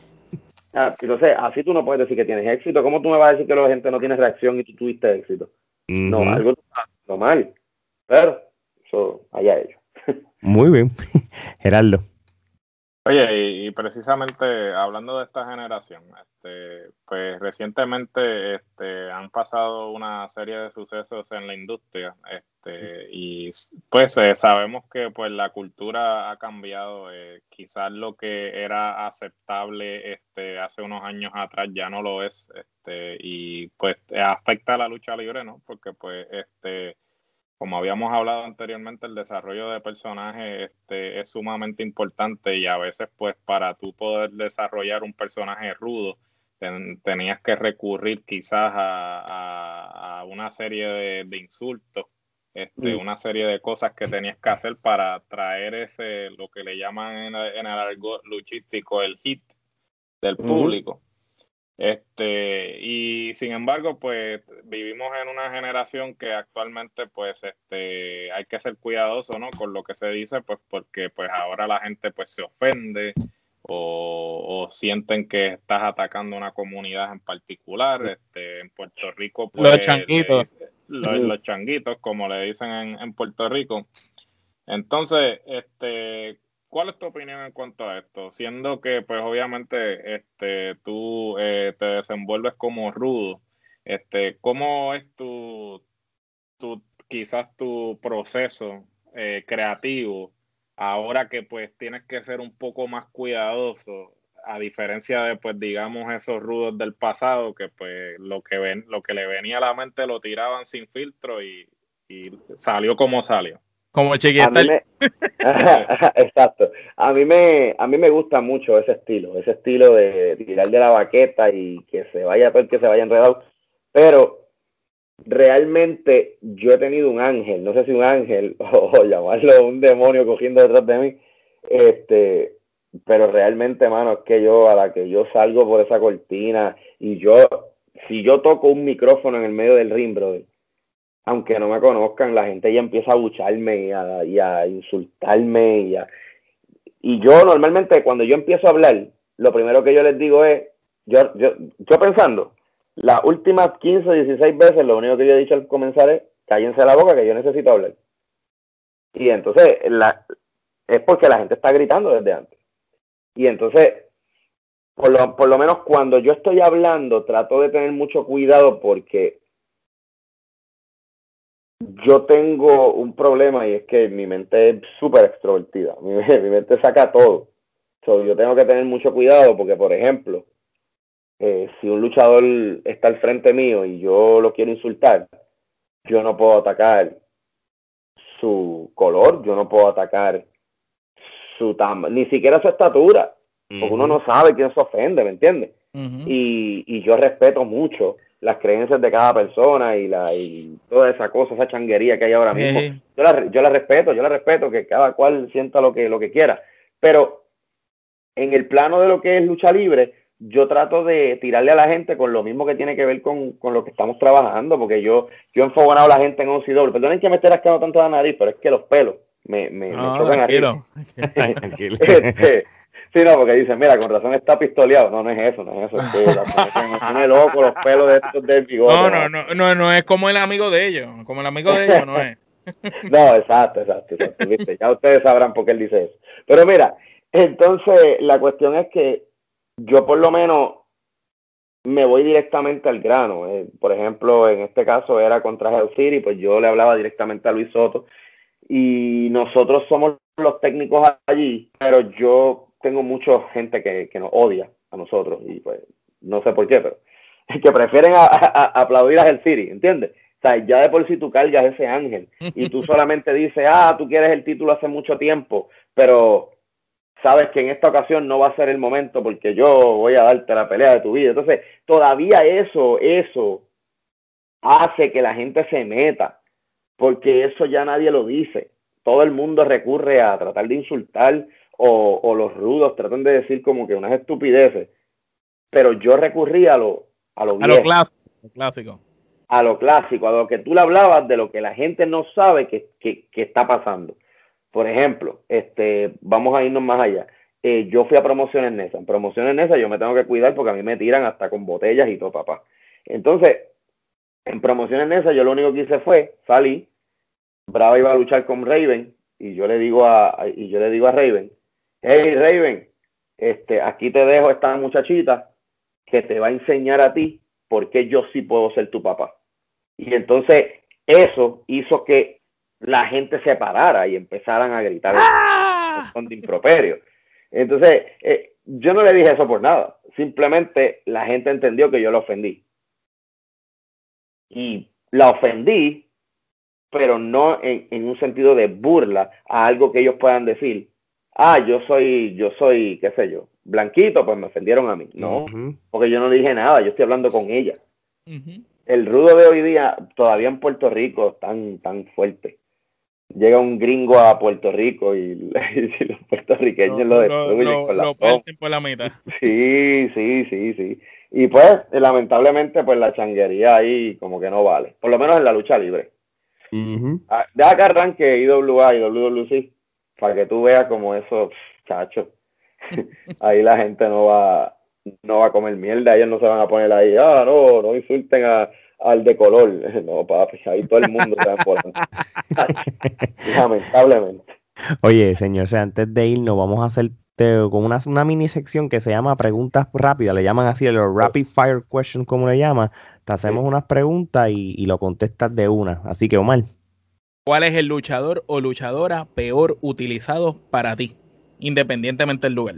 Ah, entonces, así tú no puedes decir que tienes éxito. ¿Cómo tú me vas a decir que la gente no tiene reacción y tú tuviste éxito? No, algo está mal. Pero, eso, allá ellos. [laughs] Muy bien. [laughs] Gerardo. Oye, y, precisamente hablando de esta generación, este, pues recientemente este, han pasado una serie de sucesos en la industria, este, y pues eh, sabemos que pues la cultura ha cambiado, eh, quizás lo que era aceptable este, hace unos años atrás ya no lo es, este, y pues afecta a la lucha libre, ¿no? Porque pues este como habíamos hablado anteriormente, el desarrollo de personajes este, es sumamente importante y a veces, pues, para tú poder desarrollar un personaje rudo, tenías que recurrir quizás a, una serie de, insultos, este, mm. una serie de cosas que tenías que hacer para traer ese, lo que le llaman en, el argot luchístico, el hit del público. Este, y sin embargo, pues vivimos en una generación que actualmente, pues, este, hay que ser cuidadoso, ¿no? Con lo que se dice, pues, porque pues ahora la gente pues se ofende o, sienten que estás atacando una comunidad en particular. Este, en Puerto Rico, pues, los changuitos. los, changuitos, como le dicen en, en Puerto Rico. Entonces, este, ¿Cuál es tu opinión en cuanto a esto? Siendo que, pues, obviamente, este, tú eh, te desenvuelves como rudo, este, ¿cómo es tu, tu quizás tu proceso eh, creativo ahora que, pues, tienes que ser un poco más cuidadoso, a diferencia de, pues, digamos, esos rudos del pasado que, pues, lo que ven, lo que le venía a la mente lo tiraban sin filtro y, y salió como salió? Como chiquita. [laughs] Exacto. A mí me a mí me gusta mucho ese estilo, ese estilo de tirar de la baqueta y que se vaya todo el que se vaya enredado. Pero realmente yo he tenido un ángel, no sé si un ángel [laughs] o, llamarlo un demonio cogiendo detrás de mí, este, pero realmente, mano, es que yo a la que yo salgo por esa cortina y yo, si yo toco un micrófono en el medio del ring, brother, aunque no me conozcan, la gente ya empieza a bucharme y a, insultarme. Y, y yo normalmente cuando yo empiezo a hablar, lo primero que yo les digo es, yo, yo, yo pensando, las últimas 15 o 16 veces lo único que yo he dicho al comenzar es, cállense la boca que yo necesito hablar. Y entonces la, es porque la gente está gritando desde antes. Y entonces, por lo, por lo menos cuando yo estoy hablando, trato de tener mucho cuidado porque yo tengo un problema y es que mi mente es súper extrovertida. [laughs] Mi, mente saca todo. yo tengo que tener mucho cuidado porque, por ejemplo, eh, si un luchador está al frente mío y yo lo quiero insultar, yo no puedo atacar su color, yo no puedo atacar su tamaño, ni siquiera su estatura, porque uno no sabe quién se ofende, ¿me entiendes? y, y yo respeto mucho las creencias de cada persona y, la, y toda esa cosa, esa changuería que hay ahora mismo. Yo, la, yo la respeto, yo la respeto, que cada cual sienta lo que, lo que quiera. Pero en el plano de lo que es lucha libre, yo trato de tirarle a la gente con lo mismo que tiene que ver con, con lo que estamos trabajando, porque yo, yo he enfogonado a la gente en OCW. Perdonen que me esté rascando tanto la nariz, pero es que los pelos me, me, me chocan tranquilo. [laughs] tranquilo. [laughs] Este, Sí, no, porque dicen, mira, con razón está pistoleado. No, no es eso, no es eso. Es que me tiene loco los pelos de estos del bigote. No, no, no, no, no es como el amigo de ellos. Como el amigo de ellos no es. [laughs] no, exacto, exacto, Ya ustedes sabrán por qué él dice eso. Pero mira, entonces la cuestión es que yo por lo menos me voy directamente al grano. Eh, por ejemplo, en este caso era contra Hell City, pues yo le hablaba directamente a Luis Soto y nosotros somos los técnicos allí, pero yo tengo mucha gente que, que, nos odia a nosotros y pues no sé por qué, pero [laughs] que prefieren a, aplaudir a el City, ¿entiendes? O sea, ya de por sí tú cargas ese ángel y tú [laughs] solamente dices, ah, tú quieres el título hace mucho tiempo, pero sabes que en esta ocasión no va a ser el momento porque yo voy a darte la pelea de tu vida. Entonces, todavía eso, eso hace que la gente se meta, porque eso ya nadie lo dice. Todo el mundo recurre a tratar de insultar o, los rudos tratan de decir como que unas estupideces, pero yo recurrí a lo, a lo, a lo clásico. A lo clásico, a lo que tú le hablabas de lo que la gente no sabe que, que, está pasando. Por ejemplo, este, vamos a irnos más allá. Eh, yo fui a promociones Nesa. En promociones Nesa yo me tengo que cuidar porque a mí me tiran hasta con botellas y todo, papá. Entonces, en promociones Nesa yo lo único que hice fue, salí, Brava iba a luchar con Raven, y yo le digo a, y yo le digo a Raven, hey Raven, este, aquí te dejo esta muchachita que te va a enseñar a ti por qué yo sí puedo ser tu papá. Y entonces eso hizo que la gente se parara y empezaran a gritar ¡Ah! con improperio. Entonces, eh, yo no le dije eso por nada. Simplemente la gente entendió que yo lo ofendí. Y la ofendí, pero no en, en, un sentido de burla a algo que ellos puedan decir. Ah, yo soy, yo soy, qué sé yo, blanquito, pues me ofendieron a mí. No, porque yo no dije nada, yo estoy hablando con ella. El rudo de hoy día, todavía en Puerto Rico, tan, tan fuerte llega un gringo a Puerto Rico y, [laughs] los puertorriqueños lo destruyen con la lo por la mitad. [laughs] Sí, sí, sí, sí. Y pues, lamentablemente, pues la changuería ahí como que no vale. Por lo menos en la lucha libre. Ah, deja que arranque IWA y WWC para que tú veas como eso, chacho. [laughs] ahí la gente no va, no va a comer mierda, ellos no se van a poner ahí, ah, no, no insulten a, al de color. [laughs] No, papi, ahí todo el mundo se va [laughs] Lamentablemente. Oye, señor, antes de irnos, vamos a hacer con una, una, mini sección que se llama preguntas rápidas, le llaman así, los rapid fire questions, como le llaman. Te hacemos unas preguntas y, y, lo contestas de una. Así que, Omar. ¿Cuál es el luchador o luchadora peor utilizado para ti, independientemente del lugar?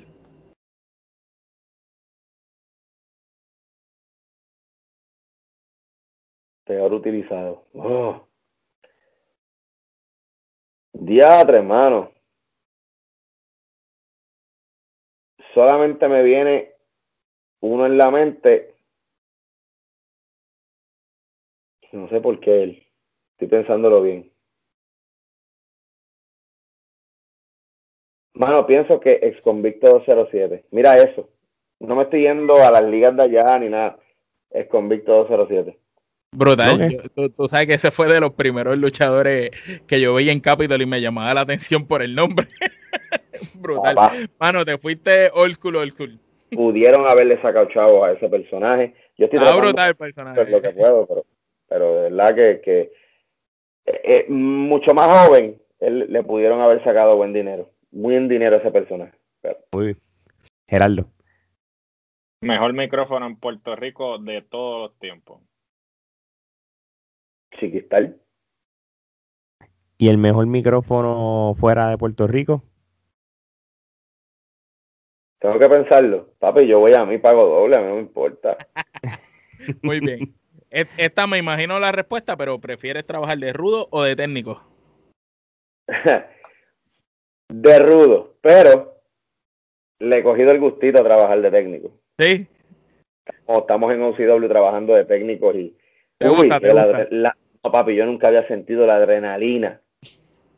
Peor utilizado. Oh. Diatre, hermano. Solamente me viene uno en la mente. No sé por qué él. Estoy pensándolo bien. Mano, pienso que ex convicto 207. Mira eso. No me estoy yendo a las ligas de allá ni nada. Ex convicto 207. Brutal. Tú, sabes que ese fue de los primeros luchadores que yo veía en Capitol y me llamaba la atención por el nombre. [laughs] Brutal. Mano, te fuiste old school, old school. Pudieron haberle sacado chavo a ese personaje. Yo estoy ah, brutal el personaje. Lo que puedo, pero, pero de verdad que, que eh, eh, mucho más joven él, le pudieron haber sacado buen dinero. Muy en dinero a ese personaje. Muy bien. Gerardo. Mejor micrófono en Puerto Rico de todos los tiempos. Chiquistal. ¿Y el mejor micrófono fuera de Puerto Rico? Tengo que pensarlo. Papi, yo voy a mí, pago doble, a mí no me importa. [laughs] Muy bien. Esta me imagino la respuesta, pero ¿prefieres trabajar de rudo o de técnico? [laughs] de rudo, pero le he cogido el gustito a trabajar de técnico. Sí. O estamos en OCW trabajando de técnico y. La, papi, yo nunca había sentido la adrenalina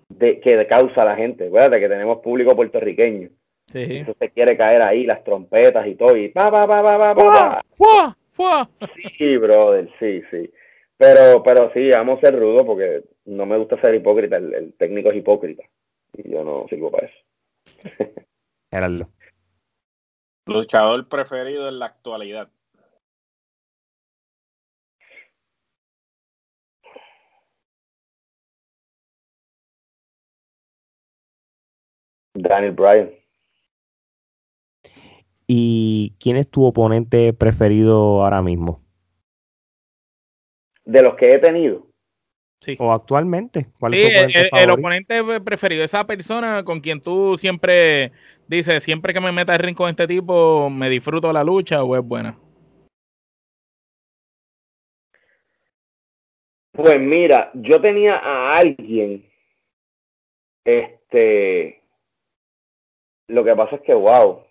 de, que causa la gente. Acuérdate que tenemos público puertorriqueño. Sí. se quiere caer ahí, las trompetas y todo. Y pa, pa, pa, pa, pa, pa, Sí, brother, sí, sí. Pero, pero sí, vamos a ser rudo porque no me gusta ser hipócrita. El, técnico es hipócrita. Y yo no sirvo para eso. [laughs] Gerardo. Luchador preferido en la actualidad. Daniel Bryan. ¿Y quién es tu oponente preferido ahora mismo? De los que he tenido. Sí. O actualmente. ¿Cuál es tu oponente el, el, oponente preferido, esa persona con quien tú siempre dices, siempre que me meta el ring con este tipo, me disfruto la lucha o es buena. Pues mira, yo tenía a alguien, este, lo que pasa es que, wow,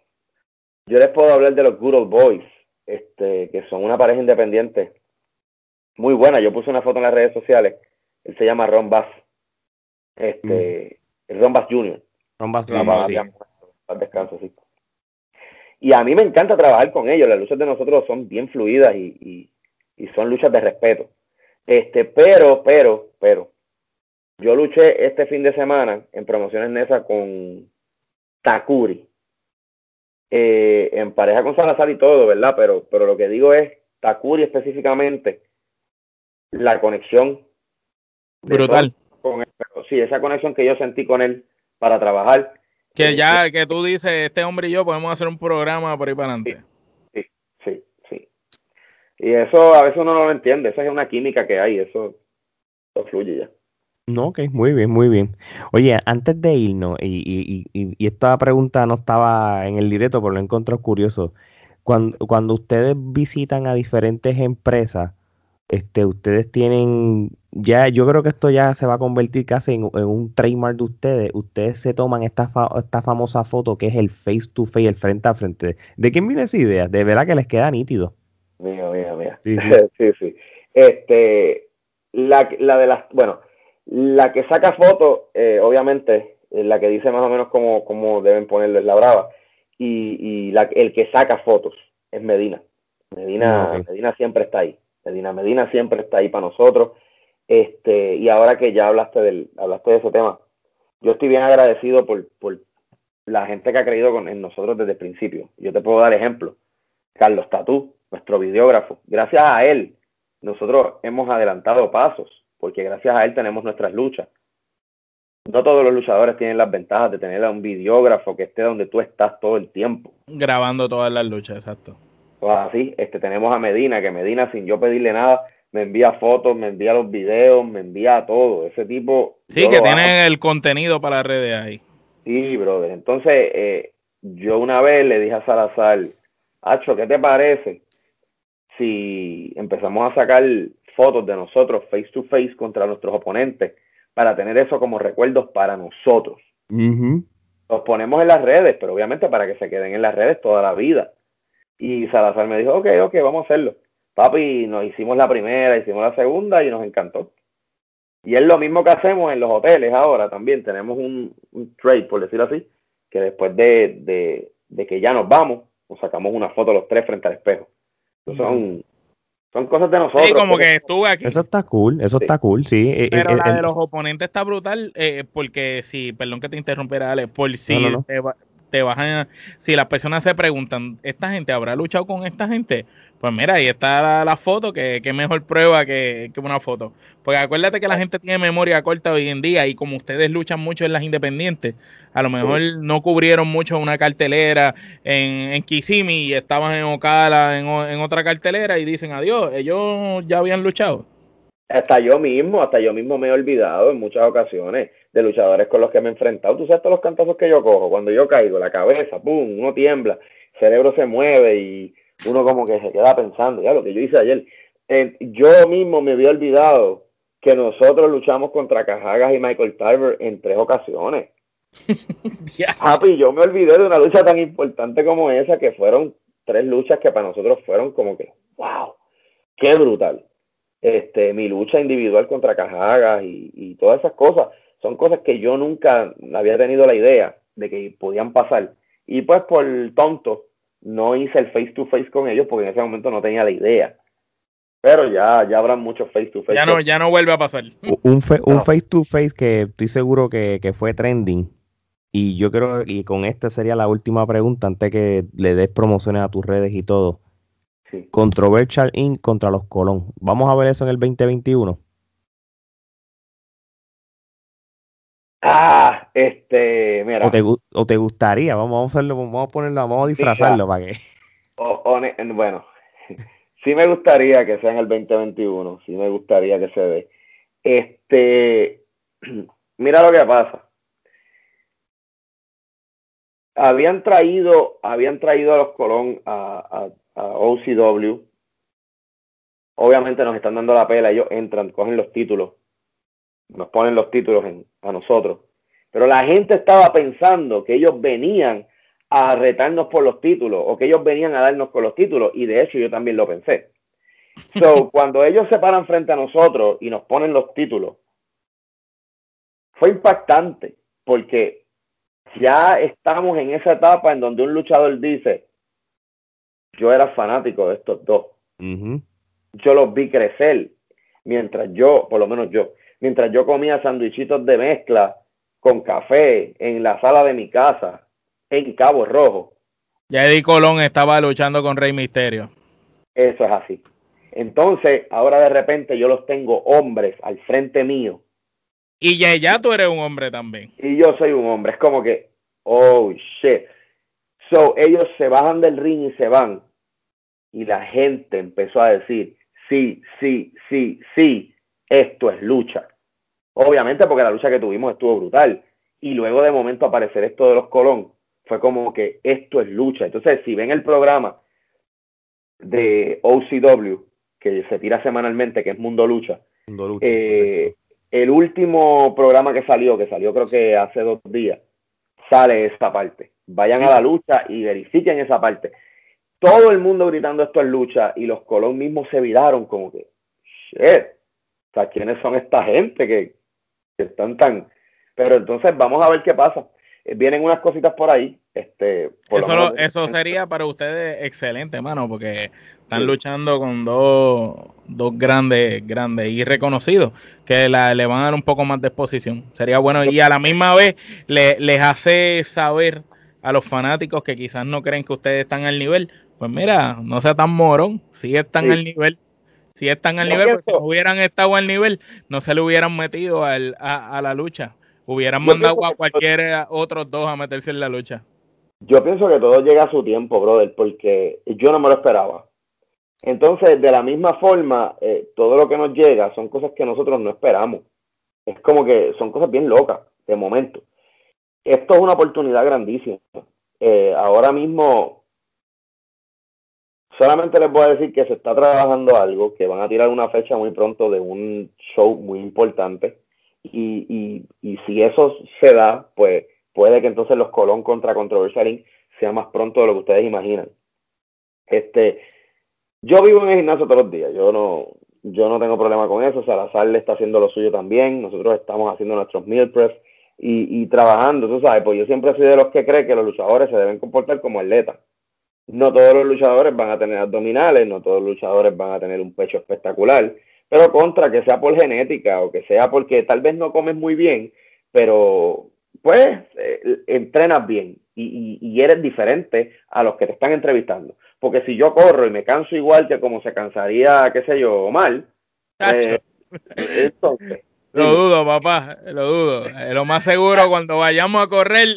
yo les puedo hablar de los Good Old Boys, este, que son una pareja independiente muy buena. Yo puse una foto en las redes sociales. Él se llama Ron Bass. Este, mm. Ron Bass Jr. Ron Bass Jr. Descanso, sí. Y a mí me encanta trabajar con ellos. Las luchas de nosotros son bien fluidas y, y, son luchas de respeto. Este, pero, pero, pero, yo luché este fin de semana en promociones NESA con Takuri. Eh, en pareja con Salazar y todo, ¿verdad? Pero, pero lo que digo es, Takuri específicamente, la conexión. Brutal. Con sí, esa conexión que yo sentí con él para trabajar. Que eh, ya, que tú dices, este hombre y yo podemos hacer un programa por ahí para adelante. Sí, sí, sí. Y eso a veces uno no lo entiende, esa es una química que hay, eso, eso fluye ya. No, ok, muy bien, muy bien. Oye, antes de irnos, y, y, y, y, esta pregunta no estaba en el directo, pero lo encontré curioso. Cuando, cuando ustedes visitan a diferentes empresas, este, ustedes tienen, ya, yo creo que esto ya se va a convertir casi en, un trademark de ustedes. Ustedes se toman esta, esta famosa foto que es el face to face, el frente a frente. ¿De quién viene esa idea? De verdad que les queda nítido. Mira, mira, mira. Sí, sí. [laughs] sí, Este, la, la de las, bueno, la que saca fotos, eh, obviamente, la que dice más o menos cómo, cómo deben ponerle la brava. Y, y la, el que saca fotos es Medina. Medina, ah, Medina siempre está ahí. Medina Medina siempre está ahí para nosotros. Este, y ahora que ya hablaste, del, hablaste de ese tema, yo estoy bien agradecido por, por la gente que ha creído con, en nosotros desde el principio. Yo te puedo dar ejemplo. Carlos Tatú, nuestro videógrafo. Gracias a él, nosotros hemos adelantado pasos porque gracias a él tenemos nuestras luchas. No todos los luchadores tienen las ventajas de tener a un videógrafo que esté donde tú estás todo el tiempo. Grabando todas las luchas, exacto. Pues así, este, tenemos a Medina, que Medina sin yo pedirle nada, me envía fotos, me envía los videos, me envía todo. Ese tipo... Sí, que tienen el contenido para las redes ahí. Sí, brother. Entonces, eh, yo una vez le dije a Salazar, Hacho, ¿qué te parece si empezamos a sacar fotos de nosotros face to face contra nuestros oponentes para tener eso como recuerdos para nosotros. Los ponemos en las redes, pero obviamente para que se queden en las redes toda la vida. Y Salazar me dijo, ok, ok, vamos a hacerlo. Papi, nos hicimos la primera, hicimos la segunda y nos encantó. Y es lo mismo que hacemos en los hoteles ahora también. Tenemos un, trade, por decirlo así, que después de, de, de, que ya nos vamos, nos sacamos una foto los tres frente al espejo. son, son cosas de nosotros. Sí, como que estuve aquí. Eso está cool, eso está cool, sí. Eh, eh, Pero la de los oponentes está brutal, eh, porque si, perdón que te interrumpiera, Ale, por si Te, te bajan, si las personas se preguntan, ¿esta gente habrá luchado con esta gente? Pues mira, ahí está la, foto, que, que, mejor prueba que, que, una foto. Porque acuérdate que la gente tiene memoria corta hoy en día y como ustedes luchan mucho en las independientes, a lo mejor no cubrieron mucho una cartelera en, en Kissimmee y estaban en Ocala en, en otra cartelera y dicen adiós, ellos ya habían luchado. Hasta yo mismo, hasta yo mismo me he olvidado en muchas ocasiones de luchadores con los que me he enfrentado. Tú sabes todos los cantazos que yo cojo, cuando yo caigo, la cabeza, pum, uno tiembla, el cerebro se mueve y uno como que se queda pensando, ya lo que yo hice ayer. Eh, yo mismo me había olvidado que nosotros luchamos contra Cajagas y Michael Tarver en tres ocasiones. [laughs] Papi, yo me olvidé de una lucha tan importante como esa, que fueron tres luchas que para nosotros fueron como que, wow, qué brutal. Este, mi lucha individual contra Cajagas y, y todas esas cosas, son cosas que yo nunca había tenido la idea de que podían pasar. Y pues por tonto, no hice el face to face con ellos porque en ese momento no tenía la idea. Pero ya, ya habrá muchos face to face. Ya no, ya no vuelve a pasar. Un, un face to face que estoy seguro que, fue trending. Y yo creo, y con esta sería la última pregunta antes que le des promociones a tus redes y todo. Controversial Inc. contra los Colón. ¿Vamos a ver eso en el 2021? Ah, este, mira. O te, gustaría, vamos, a hacerlo, vamos a ponerlo, vamos a disfrazarlo para que. bueno, [laughs] sí me gustaría que sea en el 2021, sí me gustaría que se dé. Este, [clears throat] mira lo que pasa. Habían traído, habían traído a los Colón a, a, OCW. Obviamente nos están dando la pela, ellos entran, cogen los títulos nos ponen los títulos a nosotros. Pero la gente estaba pensando que ellos venían a retarnos por los títulos o que ellos venían a darnos con los títulos y de hecho yo también lo pensé. So, [laughs] cuando ellos se paran frente a nosotros y nos ponen los títulos, fue impactante porque ya estamos en esa etapa en donde un luchador dice, yo era fanático de estos dos. Yo los vi crecer mientras yo, por lo menos yo, mientras yo comía sandwichitos de mezcla con café en la sala de mi casa en Cabo Rojo. Ya Eddie Colón estaba luchando con Rey Misterio. Eso es así. Entonces, ahora de repente yo los tengo hombres al frente mío Y ya, ya tú eres un hombre también. Y yo soy un hombre. Es como que, oh, shit. So, ellos se bajan del ring y se van. Y la gente empezó a decir, sí, sí, sí, sí, esto es lucha. Obviamente porque la lucha que tuvimos estuvo brutal. Y luego de momento aparecer esto de los Colón, fue como que esto es lucha. Entonces, si ven el programa de OCW, que se tira semanalmente, que es Mundo Lucha, eh, el último programa que salió, que salió creo que hace dos días, sale esta parte. Vayan a la lucha y verifiquen esa parte. Todo el mundo gritando esto es lucha y los Colón mismos se viraron como que, shit, o sea, ¿quiénes son esta gente que, que están tan... Pero entonces vamos a ver qué pasa. Eh, vienen unas cositas por ahí. Este, eso, eso sería para ustedes excelente, mano, porque están luchando con dos, dos grandes, grandes y reconocidos que le van a dar un poco más de exposición. Sería bueno y a la misma vez le, les hace saber a los fanáticos que quizás no creen que ustedes están al nivel. Pues mira, no sea tan morón, si están al nivel. Si están al nivel, porque si hubieran estado al nivel, no se le hubieran metido al, a, a la lucha. Hubieran mandado a cualquier otros dos a meterse en la lucha. Yo pienso que todo llega a su tiempo, brother, porque yo no me lo esperaba. Entonces, de la misma forma, eh, todo lo que nos llega son cosas que nosotros no esperamos. Es como que son cosas bien locas, de momento. Esto es una oportunidad grandísima. Eh, ahora mismo, solamente les voy a decir que se está trabajando algo, que van a tirar una fecha muy pronto de un show muy importante. Y, y, si eso se da, pues puede que entonces los Colón contra Controversial sea más pronto de lo que ustedes imaginan. Este, yo vivo en el gimnasio todos los días, yo no, yo no tengo problema con eso, Salazar le está haciendo lo suyo también, nosotros estamos haciendo nuestros meal press y, y trabajando, tú sabes, pues yo siempre soy de los que cree que los luchadores se deben comportar como atletas. No todos los luchadores van a tener abdominales, no todos los luchadores van a tener un pecho espectacular, pero contra que sea por genética o que sea porque tal vez no comes muy bien, pero pues eh, entrenas bien y, eres diferente a los que te están entrevistando. Porque si yo corro y me canso igual que como se cansaría, qué sé yo, mal, eh, Lo dudo, papá, lo dudo. Eh, lo más seguro cuando vayamos a correr,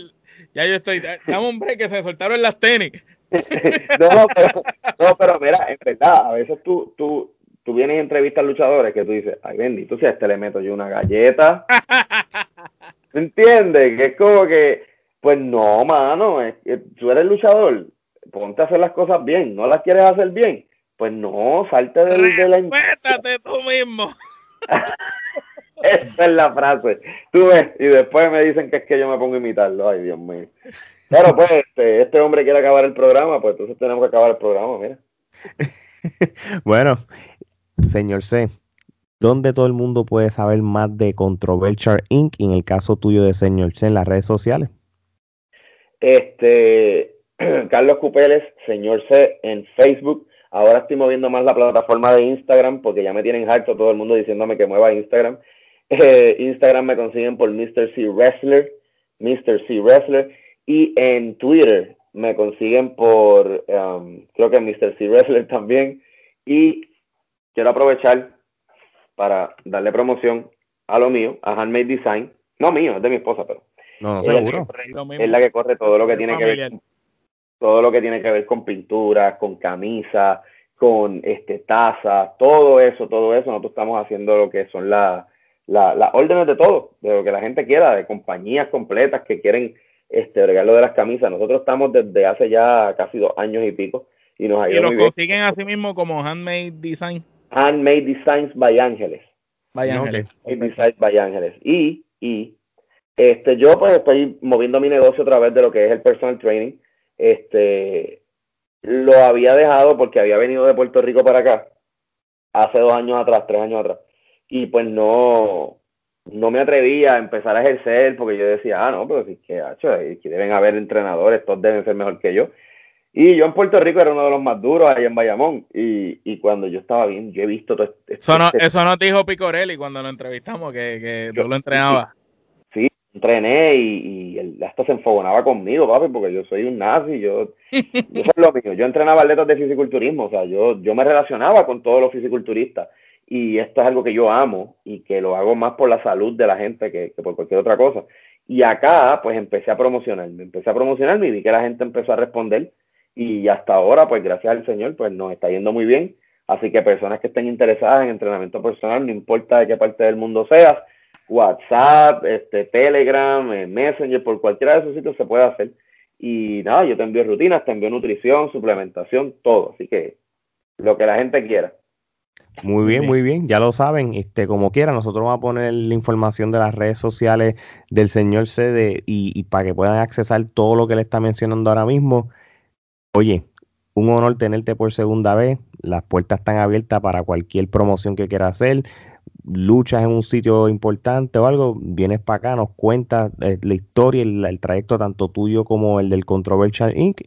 ya yo estoy, dame un break que se soltaron las tenis. [laughs] no, pero, no, pero mira, en verdad, a veces tú, tú, tú vienes y entrevistas luchadores que tú dices, ay bendito, si a este le meto yo una galleta. [laughs] ¿Entiendes? Que es como que, pues no, mano, es que tú eres luchador, ponte a hacer las cosas bien, no las quieres hacer bien, pues no, salte del, de la... Respétate tú mismo. [laughs] Esa es la frase. Tú ves, y después me dicen que es que yo me pongo a imitarlo. Ay, Dios mío. Pero pues, este, este hombre quiere acabar el programa, pues entonces tenemos que acabar el programa, mira. [laughs] bueno, Señor C, ¿dónde todo el mundo puede saber más de Controversial Inc. en el caso tuyo de Señor C en las redes sociales? Este, [clears throat] Carlos Cupeles, Señor C en Facebook. Ahora estoy moviendo más la plataforma de Instagram porque ya me tienen harto todo el mundo diciéndome que mueva Instagram. [laughs] Eh, Instagram me consiguen por Mr. C Wrestler, Mr. C Wrestler. Y en Twitter me consiguen por, um, creo que Mr. C Wrestler [laughs] también. Y quiero aprovechar para darle promoción a lo mío, a Handmade Design. No mío, es de mi esposa, pero. No, seguro. es la que corre todo lo que tiene que ver todo lo que tiene que ver con pintura, con camisa, con este taza, todo eso, todo eso, nosotros estamos haciendo lo que son las la, órdenes de todo, de lo que la gente quiera, de compañías completas que quieren este regalo de las camisas. Nosotros estamos desde hace ya casi dos años y pico y nos ha Y lo consiguen así mismo como Handmade Design. Handmade Designs by Ángeles. By Ángeles. Designs by Ángeles. Y, y este, yo pues estoy moviendo mi negocio a través de lo que es el personal training. Este, lo había dejado porque había venido de Puerto Rico para acá hace dos años atrás, tres años atrás. Y pues no, no me atrevía a empezar a ejercer porque yo decía, ah, no, pero si es que, hecho, que deben haber entrenadores, todos deben ser mejor que yo. Y yo en Puerto Rico era uno de los más duros ahí en Bayamón. Y, y cuando yo estaba bien, yo he visto todo este, Eso no, este eso no te dijo Picorelli cuando lo entrevistamos, que, que tú lo entrenabas. Sí, entrené y, y él hasta se enfogonaba conmigo, papi, porque yo soy un nazi. Yo, yo soy lo [laughs] mío. Yo entrenaba atletas de fisiculturismo. O sea, yo, yo me relacionaba con todos los fisiculturistas. Y esto es algo que yo amo y que lo hago más por la salud de la gente que, por cualquier otra cosa. Y acá, pues empecé a promocionarme, empecé a promocionarme y vi que la gente empezó a responder y hasta ahora, pues gracias al Señor, pues nos está yendo muy bien. Así que personas que estén interesadas en entrenamiento personal, no importa de qué parte del mundo seas, WhatsApp, este, Telegram, eh, Messenger, por cualquiera de esos sitios se puede hacer. Y nada, yo te envío rutinas, te envío nutrición, suplementación, todo. Así que lo que la gente quiera. Muy bien, muy bien, ya lo saben, este, como quiera, nosotros vamos a poner la información de las redes sociales del señor CD y, y para que puedan accesar todo lo que le está mencionando ahora mismo. Oye, un honor tenerte por segunda vez, las puertas están abiertas para cualquier promoción que quiera hacer, luchas en un sitio importante o algo, vienes para acá, nos cuentas eh, la historia, el, el trayecto tanto tuyo como el del Controversial Inc.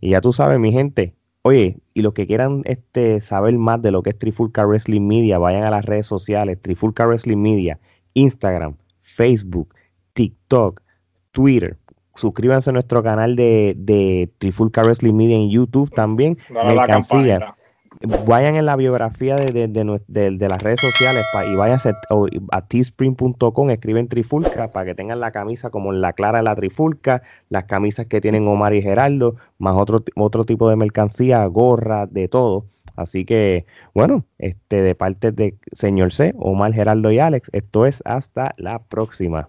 Y ya tú sabes, mi gente, Oye, y los que quieran este, saber más de lo que es Trifulca Wrestling Media, vayan a las redes sociales, Trifulca Wrestling Media, Instagram, Facebook, TikTok, Twitter. Suscríbanse a nuestro canal de, de Trifulca Wrestling Media en YouTube también. Mercancía vayan en la biografía de, de, las redes sociales y vayan a, teespring.com, escriben Trifulca para que tengan la camisa como la clara de la Trifulca, las camisas que tienen Omar y Geraldo, más otro, otro tipo de mercancía, gorra, de todo. Así que, bueno, este de parte de señor C, Omar, Geraldo y Alex, esto es hasta la próxima.